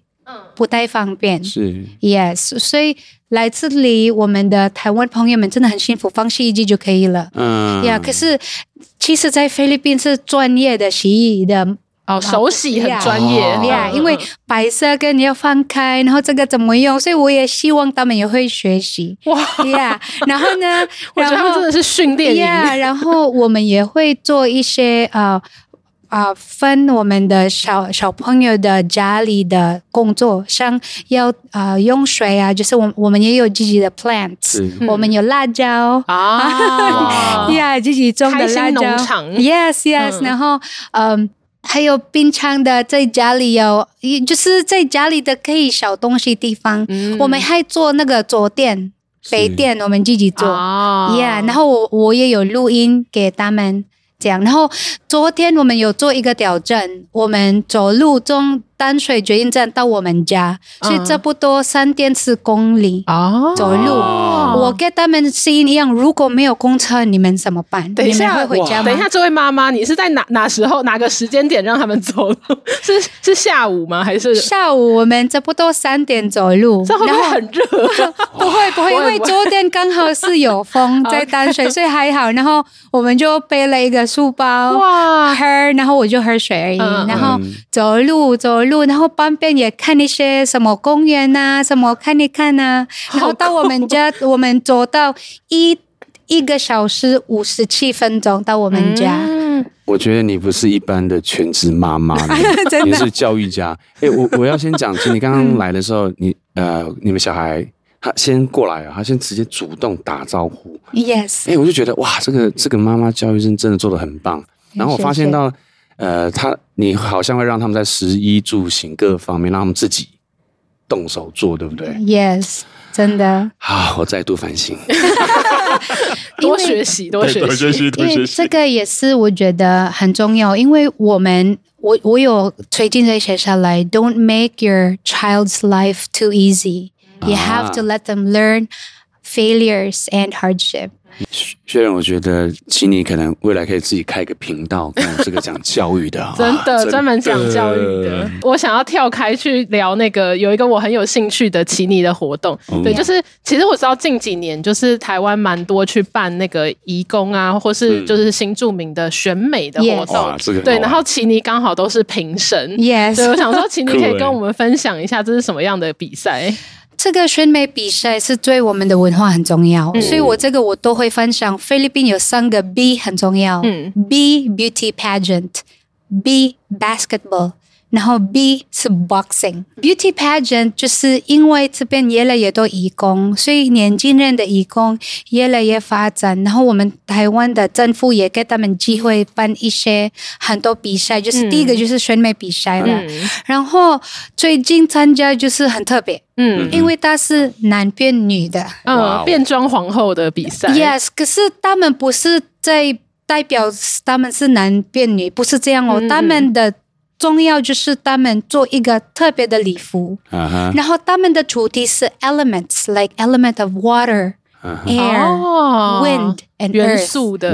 不太方便。是 Yes，所以来这里我们的台湾朋友们真的很幸福，放洗衣机就可以了。嗯呀、可是其实，在菲律宾是专业的洗衣的哦，手洗很专业哦呀，因为白色跟你要放开，然后这个怎么用，所以我也希望他们也会学习。哇，呀然后呢，我觉得他们真的是训练营。呀然后我们也会做一些呃啊、呃，分我们的小小朋友的家里的工作，像要啊、呃、用水啊，就是我我们也有自己的 plants，、嗯、我们有辣椒。啊，呀，yeah, 自己种的辣椒，yes yes，、嗯、然后嗯，还有冰箱的，在家里有，就是在家里的可以小东西地方，嗯、我们还做那个桌垫、杯垫，我们自己做，yeah，然后我我也有录音给他们。这样，然后昨天我们有做一个挑战，我们走路中淡水捷运站到我们家，所以差不多三点四公里哦，走路。我跟他们是一样，如果没有公车，你们怎么办？等一下会回家吗？等一下，这位妈妈，你是在哪哪时候哪个时间点让他们走路？是是下午吗？还是下午？我们差不多三点走路，这会不会很热？不会不会，因为昨天刚好是有风在淡水，所以还好。然后我们就背了一个书包，哇，喝，然后我就喝水而已。然后走路走路，然后旁边也看一些什么公园啊，什么看一看啊。然后到我们家，我们走到一一个小时五十七分钟到我们家。嗯我觉得你不是一般的全职妈妈，你 是教育家。哎，我我要先讲，其实你刚刚来的时候，你呃，你们小孩他先过来啊，他先直接主动打招呼。Yes。哎，我就觉得哇，这个这个妈妈教育真真的做的很棒。然后我发现到，呃，他你好像会让他们在食衣住行各方面，让他们自己动手做，对不对？Yes。真的好，我再度反省，多学习，多学习，多学习因为这个也是我觉得很重要，因为我们我我有推荐这些下来，Don't make your child's life too easy. You have to let them learn failures and hardship. 虽然我觉得奇尼可能未来可以自己开一个频道，跟这个讲教育的，真的专门讲教育的。我想要跳开去聊那个有一个我很有兴趣的奇尼的活动，嗯、对，就是其实我知道近几年就是台湾蛮多去办那个移工啊，或是就是新著名的选美的活动，嗯 yes. 对，然后奇尼刚好都是评审，yes，所以我想说奇尼可以跟我们分享一下这是什么样的比赛。这个选美比赛是对我们的文化很重要，嗯、所以我这个我都会分享。菲律宾有三个 B 很重要，嗯，B Beauty Pageant，B Basketball。然后 B 是 boxing beauty pageant，就是因为这边越来越多义工，所以年轻人的义工越来越发展。然后我们台湾的政府也给他们机会办一些很多比赛，就是第一个就是选美比赛了。嗯、然后最近参加就是很特别，嗯，因为他是男变女的，嗯，变装皇后的比赛。Yes，可是他们不是在代表他们是男变女，不是这样哦，嗯、他们的。重要就是他们做一个特别的礼服，uh huh. 然后他们的主题是 elements，like element of water、uh huh. air、oh, wind and earth 元素的。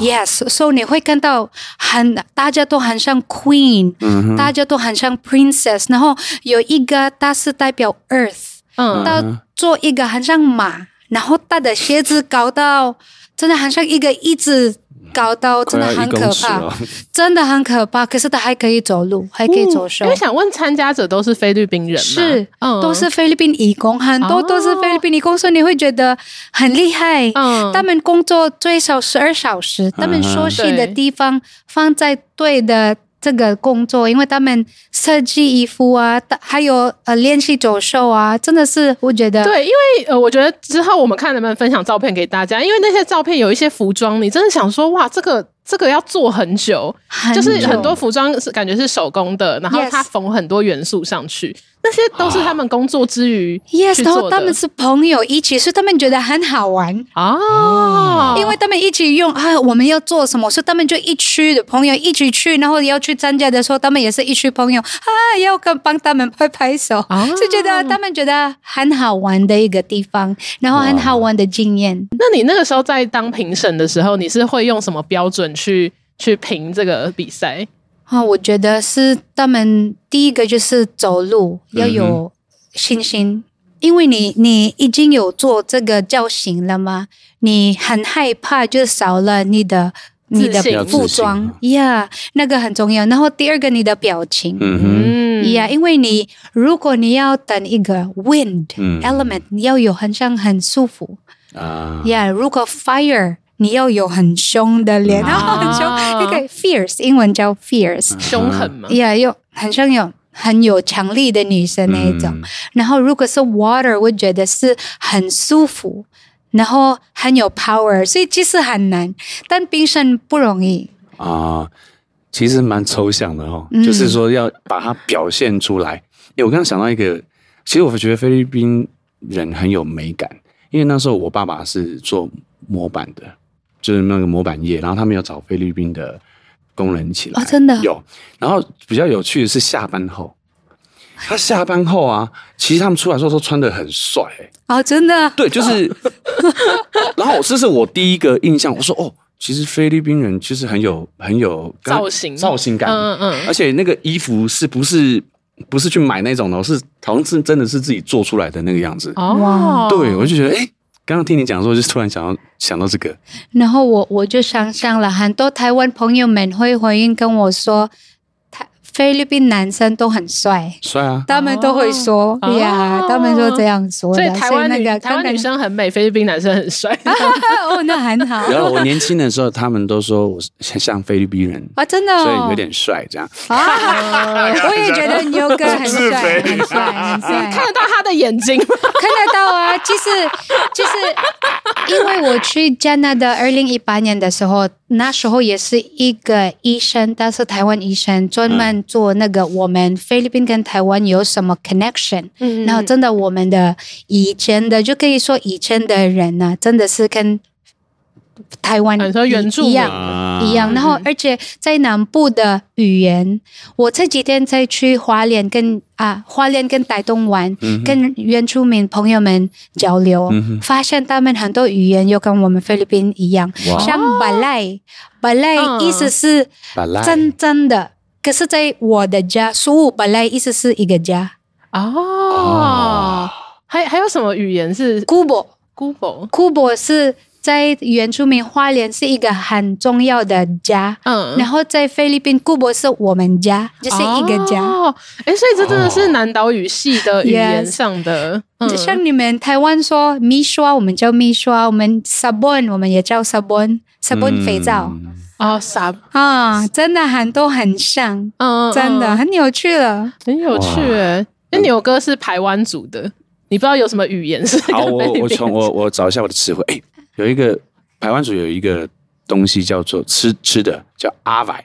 Yes，所、so、以你会看到很大家都很像 queen，、uh huh. 大家都很像 princess，然后有一个他是代表 earth，嗯、uh，他、huh. 做一个很像马，然后他的鞋子搞到真的很像一个椅子。高到真的很可怕，哦、真的很可怕。可是他还可以走路，还可以走手。嗯、因为、想问，参加者都是菲律宾人吗？是，嗯、都是菲律宾义工，很多都是菲律宾义工，所以你会觉得很厉害。嗯，他们工作最少十二小时，他们休息的地方放在对的。这个工作，因为他们设计衣服啊，还有呃练习走秀啊，真的是我觉得对，因为呃，我觉得之后我们看能不能分享照片给大家，因为那些照片有一些服装，你真的想说哇，这个。这个要做很久，很久就是很多服装是感觉是手工的，然后他缝很多元素上去.那些都是他们工作之余，Yes，然后他们是朋友一起，所以他们觉得很好玩哦，因为他们一起用啊，我们要做什么，所以他们就一区的朋友一起去，然后要去参加的时候，他们也是一区朋友啊，要跟帮他们拍拍手，哦、就觉得他们觉得很好玩的一个地方，然后很好玩的经验。那你那个时候在当评审的时候，你是会用什么标准？去去评这个比赛？啊，我觉得是他们第一个就是走路要有信心，嗯、因为你你已经有做这个造型了吗？你很害怕就少了你的你的服装。呀，yeah, 那个很重要。然后第二个你的表情，嗯哼，呀，yeah, 因为你如果你要等一个 wind、嗯、element，你要有很像很舒服。啊。呀，yeah, 如果 fire。你要有很凶的脸，然后很凶，那个 fierce 英文叫 fierce，凶狠嘛，呀，有很像有很有强力的女生那一种。然后如果是 water，我觉得是很舒服，然后很有 power，所以其实很难，但冰山不容易啊。其实蛮抽象的哦，就是说要把它表现出来。哎，我刚刚想到一个，其实我觉得菲律宾人很有美感，因为那时候我爸爸是做模板的。就是那个模板业，然后他们有找菲律宾的工人起来，哦，真的？有。然后比较有趣的是下班后，他下班后啊，其实他们出来的时候都穿的很帅，欸，哦，真的，对，就是。然后这是我第一个印象，我说哦，其实菲律宾人其实很有很有造型。造型感，嗯嗯，而且那个衣服是不是不是去买那种的，是好像是真的是自己做出来的那个样子，哦，对，我就觉得哎。欸刚刚听你讲的时候，就突然想到想到这个，然后我我就想象了很多台湾朋友们会回应跟我说。台菲律宾男生都很帅，帅啊！他们都会说呀，他们说这样说。所以台湾那个台湾女生很美，菲律宾男生很帅。哦，那很好。然后我年轻的时候，他们都说我像菲律宾人啊，真的，所以有点帅这样。啊，我也觉得牛哥很帅，很帅，很帅。看得到他的眼睛，看得到啊。就是就是，因为我去加拿大二零一八年的时候，那时候也是一个医生，但是台湾医生专门。做那个，我们菲律宾跟台湾有什么 connection？嗯，然后真的，我们的以前的就可以说以前的人呢、啊，真的是跟台湾一样一样。然后，而且在南部的语言，我这几天在去花莲跟啊花莲跟台东玩，跟原住民朋友们交流，发现他们很多语言又跟我们菲律宾一样，像巴赖，巴赖意思是真真的。可是，在我的家，苏武本来意思是一个家。哦。还还有什么语言是？姑婆？姑婆，姑婆是在原住民花莲是一个很重要的家。嗯，然后在菲律宾，姑婆是我们家，就是一个家。哦，哎，所以这真的是南岛语系的语言上的。就像你们台湾说米刷，我们叫米刷；我们 sabon，我们也叫 sabon，sabon 肥皂。哦，啥啊？真的很多很像，嗯，真的很有趣了，很有趣。哎，那牛哥是台湾族的，你不知道有什么语言是？好，我我从我我找一下我的词汇。哎，有一个台湾族有一个东西叫做吃吃的，叫阿歪，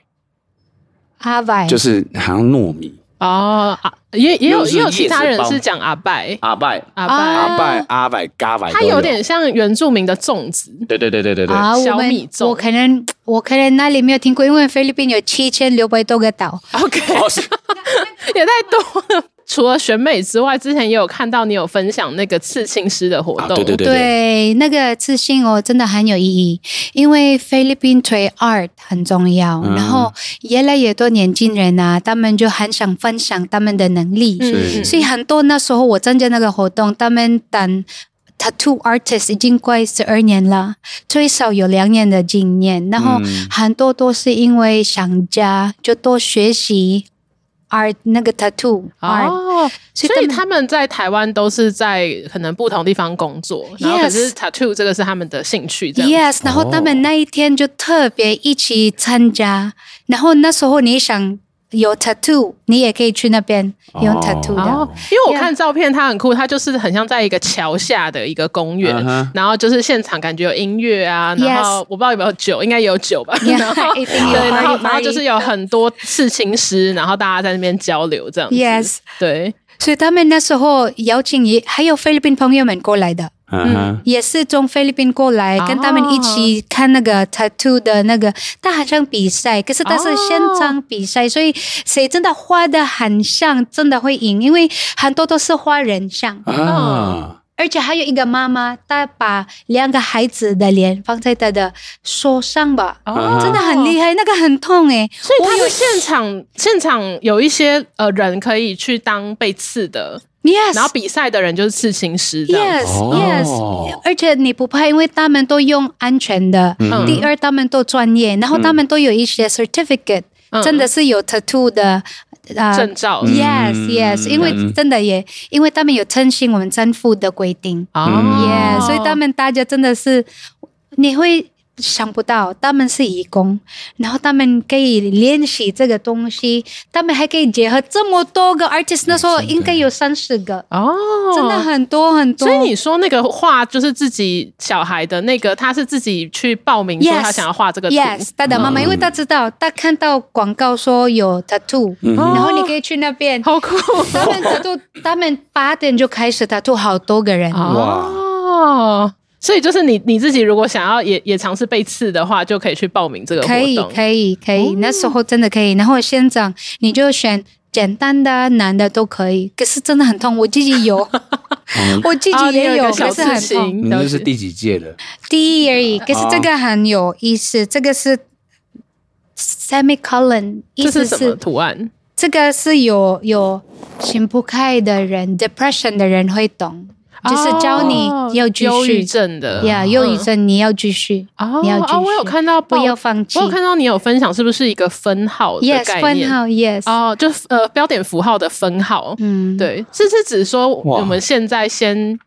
阿歪就是好像糯米。哦，啊，也也有也有其他人是讲阿拜，阿拜，阿拜，阿拜，阿拜，嘎拜，它有点像原住民的粽子，对对对对对对，小米粽。我可能我可能那里没有听过，因为菲律宾有七千六百多个岛，OK，也太多了。除了选美之外，之前也有看到你有分享那个刺青师的活动。啊、对对对，对，对，那个刺青哦，真的很有意义，因为菲律宾对 art 很重要。嗯、然后越来越多年轻人啊，他们就很想分享他们的能力。所以很多那时候我参加那个活动，他们当 tattoo artist 已经快十二年了，最少有两年的经验。然后很多都是因为想家，就多学习。Art 那个 tattoo 哦，所以他们在台湾都是在可能不同地方工作，然后可是 tattoo 这个是他们的兴趣这样。Yes，然后他们那一天就特别一起参加，然后那时候你想。有 tattoo，你也可以去那边用 tattoo 的。哦，因为我看照片，它很酷，它就是很像在一个桥下的一个公园，uh huh. 然后就是现场感觉有音乐啊，然后我不知道有没有酒，应该有酒吧。对，然后然后就是有很多刺青师，然后大家在那边交流这样子。Yes，对，所以他们那时候邀请也还有菲律宾朋友们过来的。嗯，也是从菲律宾过来，跟他们一起看那个 tattoo 的那个，他好像比赛，可是他是现场比赛，所以谁真的画的很像，真的会赢，因为很多都是画人像。啊，而且还有一个妈妈，她把两个孩子的脸放在她的手上吧，哦，真的很厉害，那个很痛诶，所以他们现场现场有一些呃人可以去当被刺的。Yes，然后比赛的人就是刺青师。Yes，Yes，、oh. 而且你不怕，因为他们都用安全的。嗯、第二，他们都专业，然后他们都有一些 certificate，、嗯、真的是有 tattoo 的啊证照。Yes，Yes，、嗯、因为真的也，因为他们有遵循我们政府的规定。哦、oh. yeah, 所以他们大家真的是，你会想不到，他们是义工，然后他们可以练习这个东西，他们还可以结合这么多个 artist，那时候应该有三十个哦，真的很多很多。所以你说那个画就是自己小孩的那个，他是自己去报名说他想要画这个图，yes，他的妈妈，因为他知道他看到广告说有 tattoo，然后你可以去那边，好酷。他们 tattoo，他们八点就开始 tattoo，好多个人哇。所以就是你你自己如果想要也也尝试被刺的话，就可以去报名这个活动。可以可以可以，那时候真的可以。然后现场你就选简单的、难的都可以。可是真的很痛，我自己有，我自己也有，可是很痛。你那是第几届的？第一而已。可是这个很有意思，这个是 semicolon，意思是什么图案？这个是有有想不开的人，depression 的人会懂。就是教你要继续，忧郁症的呀，忧郁症你要继续，你要继续。我有看到，不要放弃。我有看到你有分享，是不是一个分号的概念？分号，yes。哦，就呃标点符号的分号，嗯，对，是是指说我们现在先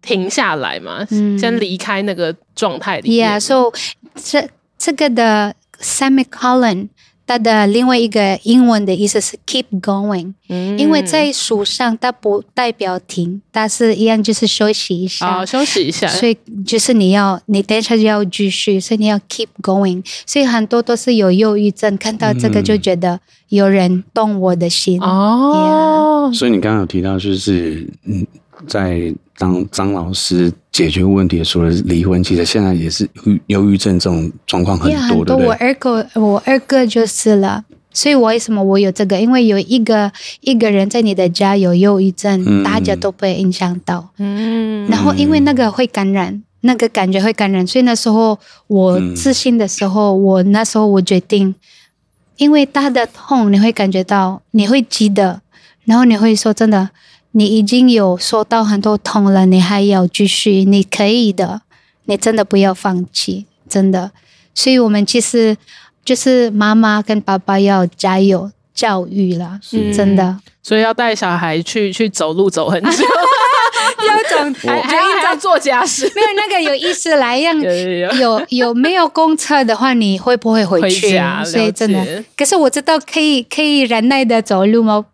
停下来嘛，先离开那个状态里面。Yeah，so 这这个的 semicolon。它的另外一个英文的意思是 keep going，嗯，因为在书上它不代表停，它是一样就是休息一下，哦，休息一下，所以就是你要你等一下就要继续，所以你要 keep going，所以很多都是有忧郁症，看到这个就觉得有人动我的心，嗯、哦，yeah、所以你刚刚有提到就是嗯。在当张老师解决问题的时候，离婚其实现在也是忧郁症这种状况很多，很多。我二哥，我二哥就是了。所以为什么我有这个？因为有一个一个人在你的家有忧郁症，嗯、大家都被影响到。嗯。然后因为那个会感染，那个感觉会感染，所以那时候我自信的时候，嗯、我那时候我决定，因为他的痛你会感觉到，你会记得，然后你会说真的。你已经有受到很多痛了，你还要继续，你可以的，你真的不要放弃，真的。所以，我们其实就是妈妈跟爸爸要加油教育了，是真的。所以要带小孩去去走路走很久，要走 还还要还要做家事，没有那个有意思来 让有有，有，没有公车的话，你会不会回去？回家，所以真的。可是我知道可以可以忍耐的走路吗？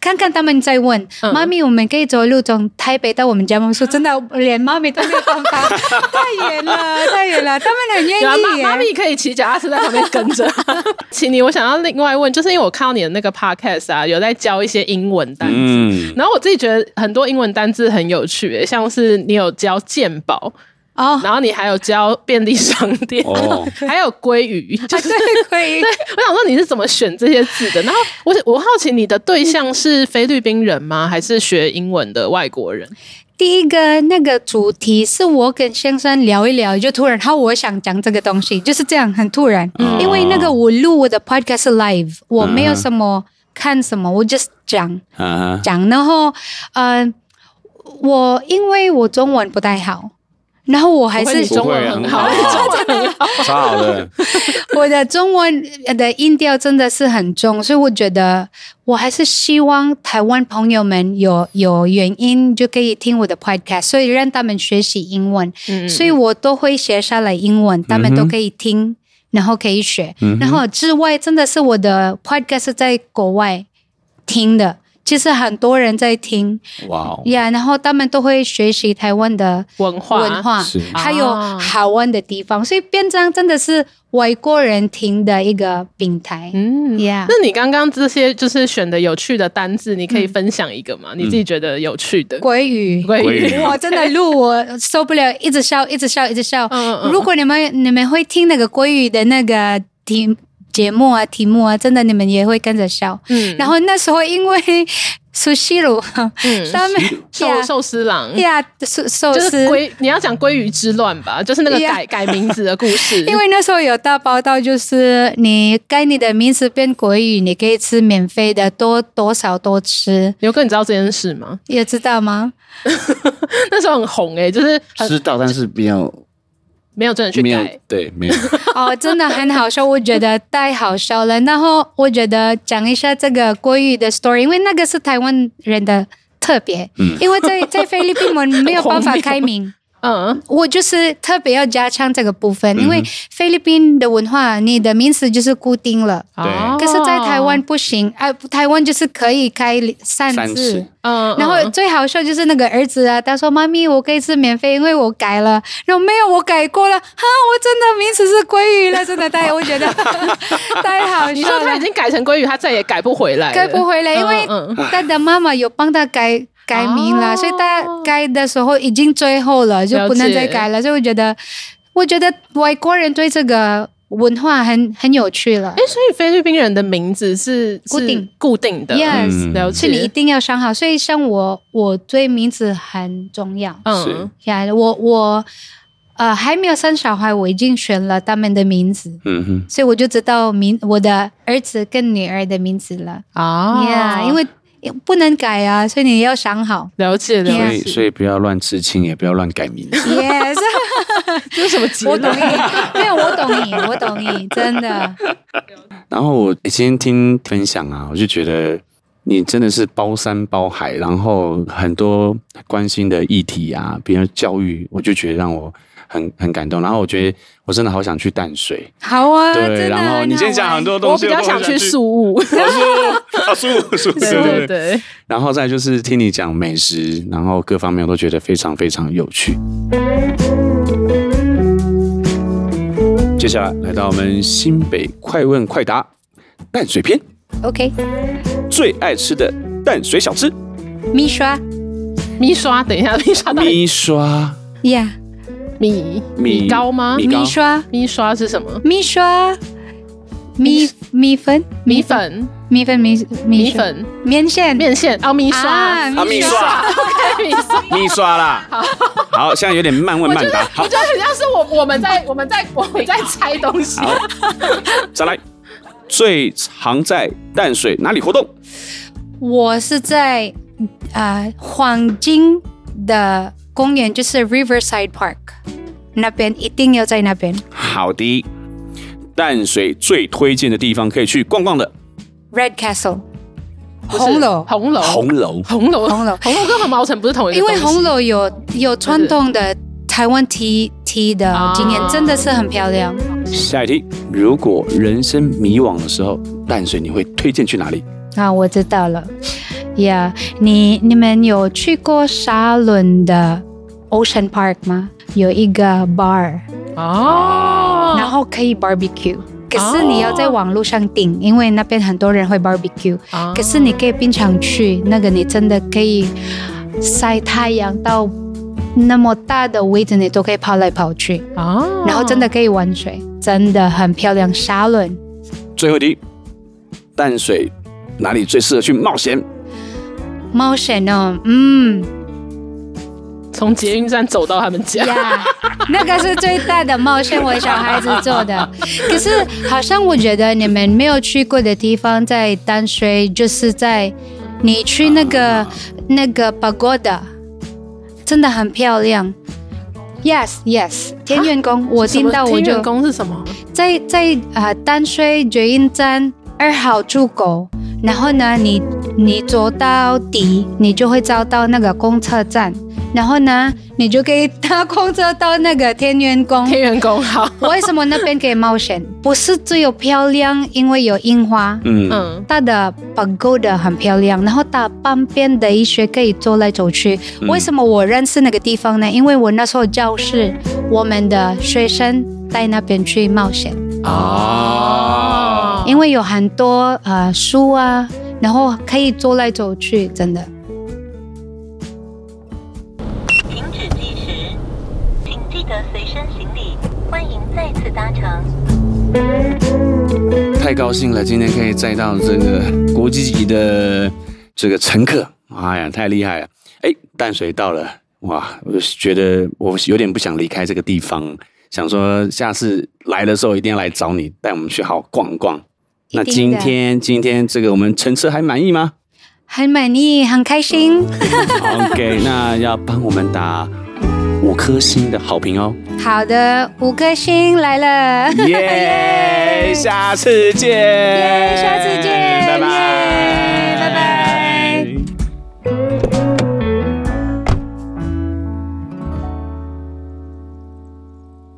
看看他们在问妈咪，我们可以走路从台北到我们家吗？说真的，连妈咪都没有办法，太远了，太远了。他们很愿意。妈咪可以骑脚踏车在旁边跟着。奇尼，我想要另外问，就是因为我看到你的那个 podcast 啊，有在教一些英文单词，然后我自己觉得很多英文单字很有趣，像是你有教健保。哦，然后你还有教便利商店，哦、还有鲑鱼，就是 鲑鱼。对，我想说你是怎么选这些字的？然后我我好奇你的对象是菲律宾人吗？还是学英文的外国人？第一个那个主题是我跟先生聊一聊，就突然，然后我想讲这个东西，就是这样很突然。嗯、因为那个我录我的 podcast live，我没有什么看什么，我 just 讲、啊、讲。然后，嗯、呃，我因为我中文不太好。然后我还是中文很好，真的超好的。我的中文的音调真的是很重，所以我觉得我还是希望台湾朋友们有有原因就可以听我的 podcast，所以让他们学习英文。嗯，所以我都会写下来英文，他们都可以听，然后可以学。然后之外，真的是我的 podcast 是在国外听的。其实很多人在听，哇呀，然后他们都会学习台湾的文化，文化还有好玩的地方，所以变成真的是外国人听的一个平台。嗯，呀，那你刚刚这些就是选的有趣的单字，你可以分享一个吗？你自己觉得有趣的？鲑鱼，鲑鱼，我 真的录我受不了，一直笑，一直笑，一直笑。如果你们你们会听那个鲑鱼的那个听。节目啊，题目啊，真的你们也会跟着笑。嗯，然后那时候因为寿司郎，嗯，他们寿寿司郎呀，寿寿司鲑，你要讲鲑鱼之乱吧？就是那个改改名字的故事。因为那时候有大报道，就是你改你的名字变鲑鱼，你可以吃免费的，多多少多吃。刘哥，你知道这件事吗？也知道吗？那时候很红诶，就是知道，但是比较。没有真的去改，对，没有。哦，真的很好笑，我觉得太好笑了。然后我觉得讲一下这个国语的 story，因为那个是台湾人的特别。嗯，因为在在菲律宾我们没有办法开名，嗯，我就是特别要加强这个部分，因为菲律宾的文化，你的名词就是固定了。对。可是，在台湾不行，哎，台湾就是可以开三次。嗯。然后最好笑就是那个儿子啊，他说：“妈咪，我可以吃免费，因为我改了。”然后没有，我改过了。哈，我真的名词是鲑鱼了，真的太，我觉得 太好笑。你说他已经改成鲑鱼，他再也改不回来。改不回来，因为他的妈妈有帮他改。改名了，所以大家改的时候已经最后了，就不能再改了。所以我觉得，我觉得外国人对这个文化很很有趣了。哎，所以菲律宾人的名字是固定固定的，yes，了解。是你一定要想好。所以像我，我对名字很重要。嗯，呀，我我呃还没有生小孩，我已经选了他们的名字。嗯哼，所以我就知道名我的儿子跟女儿的名字了。啊，呀，因为。不能改啊，所以你要想好。了解了，所以所以不要乱刺青，也不要乱改名字。Yes，这是什么结论？我懂你，没有，我懂你，我懂你，真的。然后我今天听分享啊，我就觉得你真的是包山包海，然后很多关心的议题啊，比如教育，我就觉得让我。很很感动，然后我觉得我真的好想去淡水。好啊，对，然后你先讲很多东西，我比较想去宿雾，宿雾，宿雾，宿雾，对对对。然后再就是听你讲美食，然后各方面我都觉得非常非常有趣。接下来来到我们新北快问快答淡水篇。OK，最爱吃的淡水小吃，米刷，米刷，等一下，米刷，米刷，Yeah。米米糕吗？米刷。米刷是什么？米刷。米米粉。米粉。米粉米米粉。面线。面线。哦米刷。啊米刷。OK 米刷。米刷啦。好。好现在有点慢问慢答。我觉得很像是我我们在我们在我们在猜东西。好。再来。最常在淡水哪里活动？我是在啊黄金的。公园就是 Riverside Park，那边一定要在那边。好的，淡水最推荐的地方可以去逛逛的。Red Castle，红楼，红楼，红楼，红楼，红楼，红楼跟红毛城不是同一个。因为红楼有有传统的台湾 T T 的经验，真的是很漂亮。下一题，如果人生迷惘的时候，淡水你会推荐去哪里？啊，我知道了。呀、yeah，你你们有去过沙仑的？Ocean Park 吗？有一个 bar 哦，然后可以 barbecue，可是你要在网络上订，因为那边很多人会 barbecue。可是你可以平常去，那个你真的可以晒太阳到那么大的位置，你都可以跑来跑去。哦，然后真的可以玩水，真的很漂亮。沙轮。最后一题，淡水哪里最适合去冒险？冒险哦，嗯。从捷运站走到他们家，yeah, 那个是最大的冒险，我小孩子做的。可是好像我觉得你们没有去过的地方，在淡水，就是在你去那个那个 Pagoda，真的很漂亮。Yes, yes，天元宫，我听到我就。天元宫是什么？在在啊，淡水捷运站二号出口，然后呢，你你走到底，你就会找到那个公车站。然后呢，你就可以搭公车到那个天元宫。天元宫好。为什么那边可以冒险？不是只有漂亮，因为有樱花。嗯嗯。它的 Pagoda 很漂亮，然后它旁边的一些可以走来走去。为什么我认识那个地方呢？因为我那时候教室，我们的学生在那边去冒险。哦。因为有很多呃书啊，然后可以走来走去，真的。停止计时，请记得随身行李。欢迎再次搭乘太高兴了，今天可以载到这个国际级的这个乘客，哎呀，太厉害了！哎，淡水到了，哇，我就觉得我有点不想离开这个地方，想说下次来的时候一定要来找你，带我们去好好逛逛。那今天今天这个我们乘车还满意吗？很满意，很开心。OK，那要帮我们打。五颗星的好评哦！好的，五颗星来了，耶！下次见，耶！下次见，拜拜。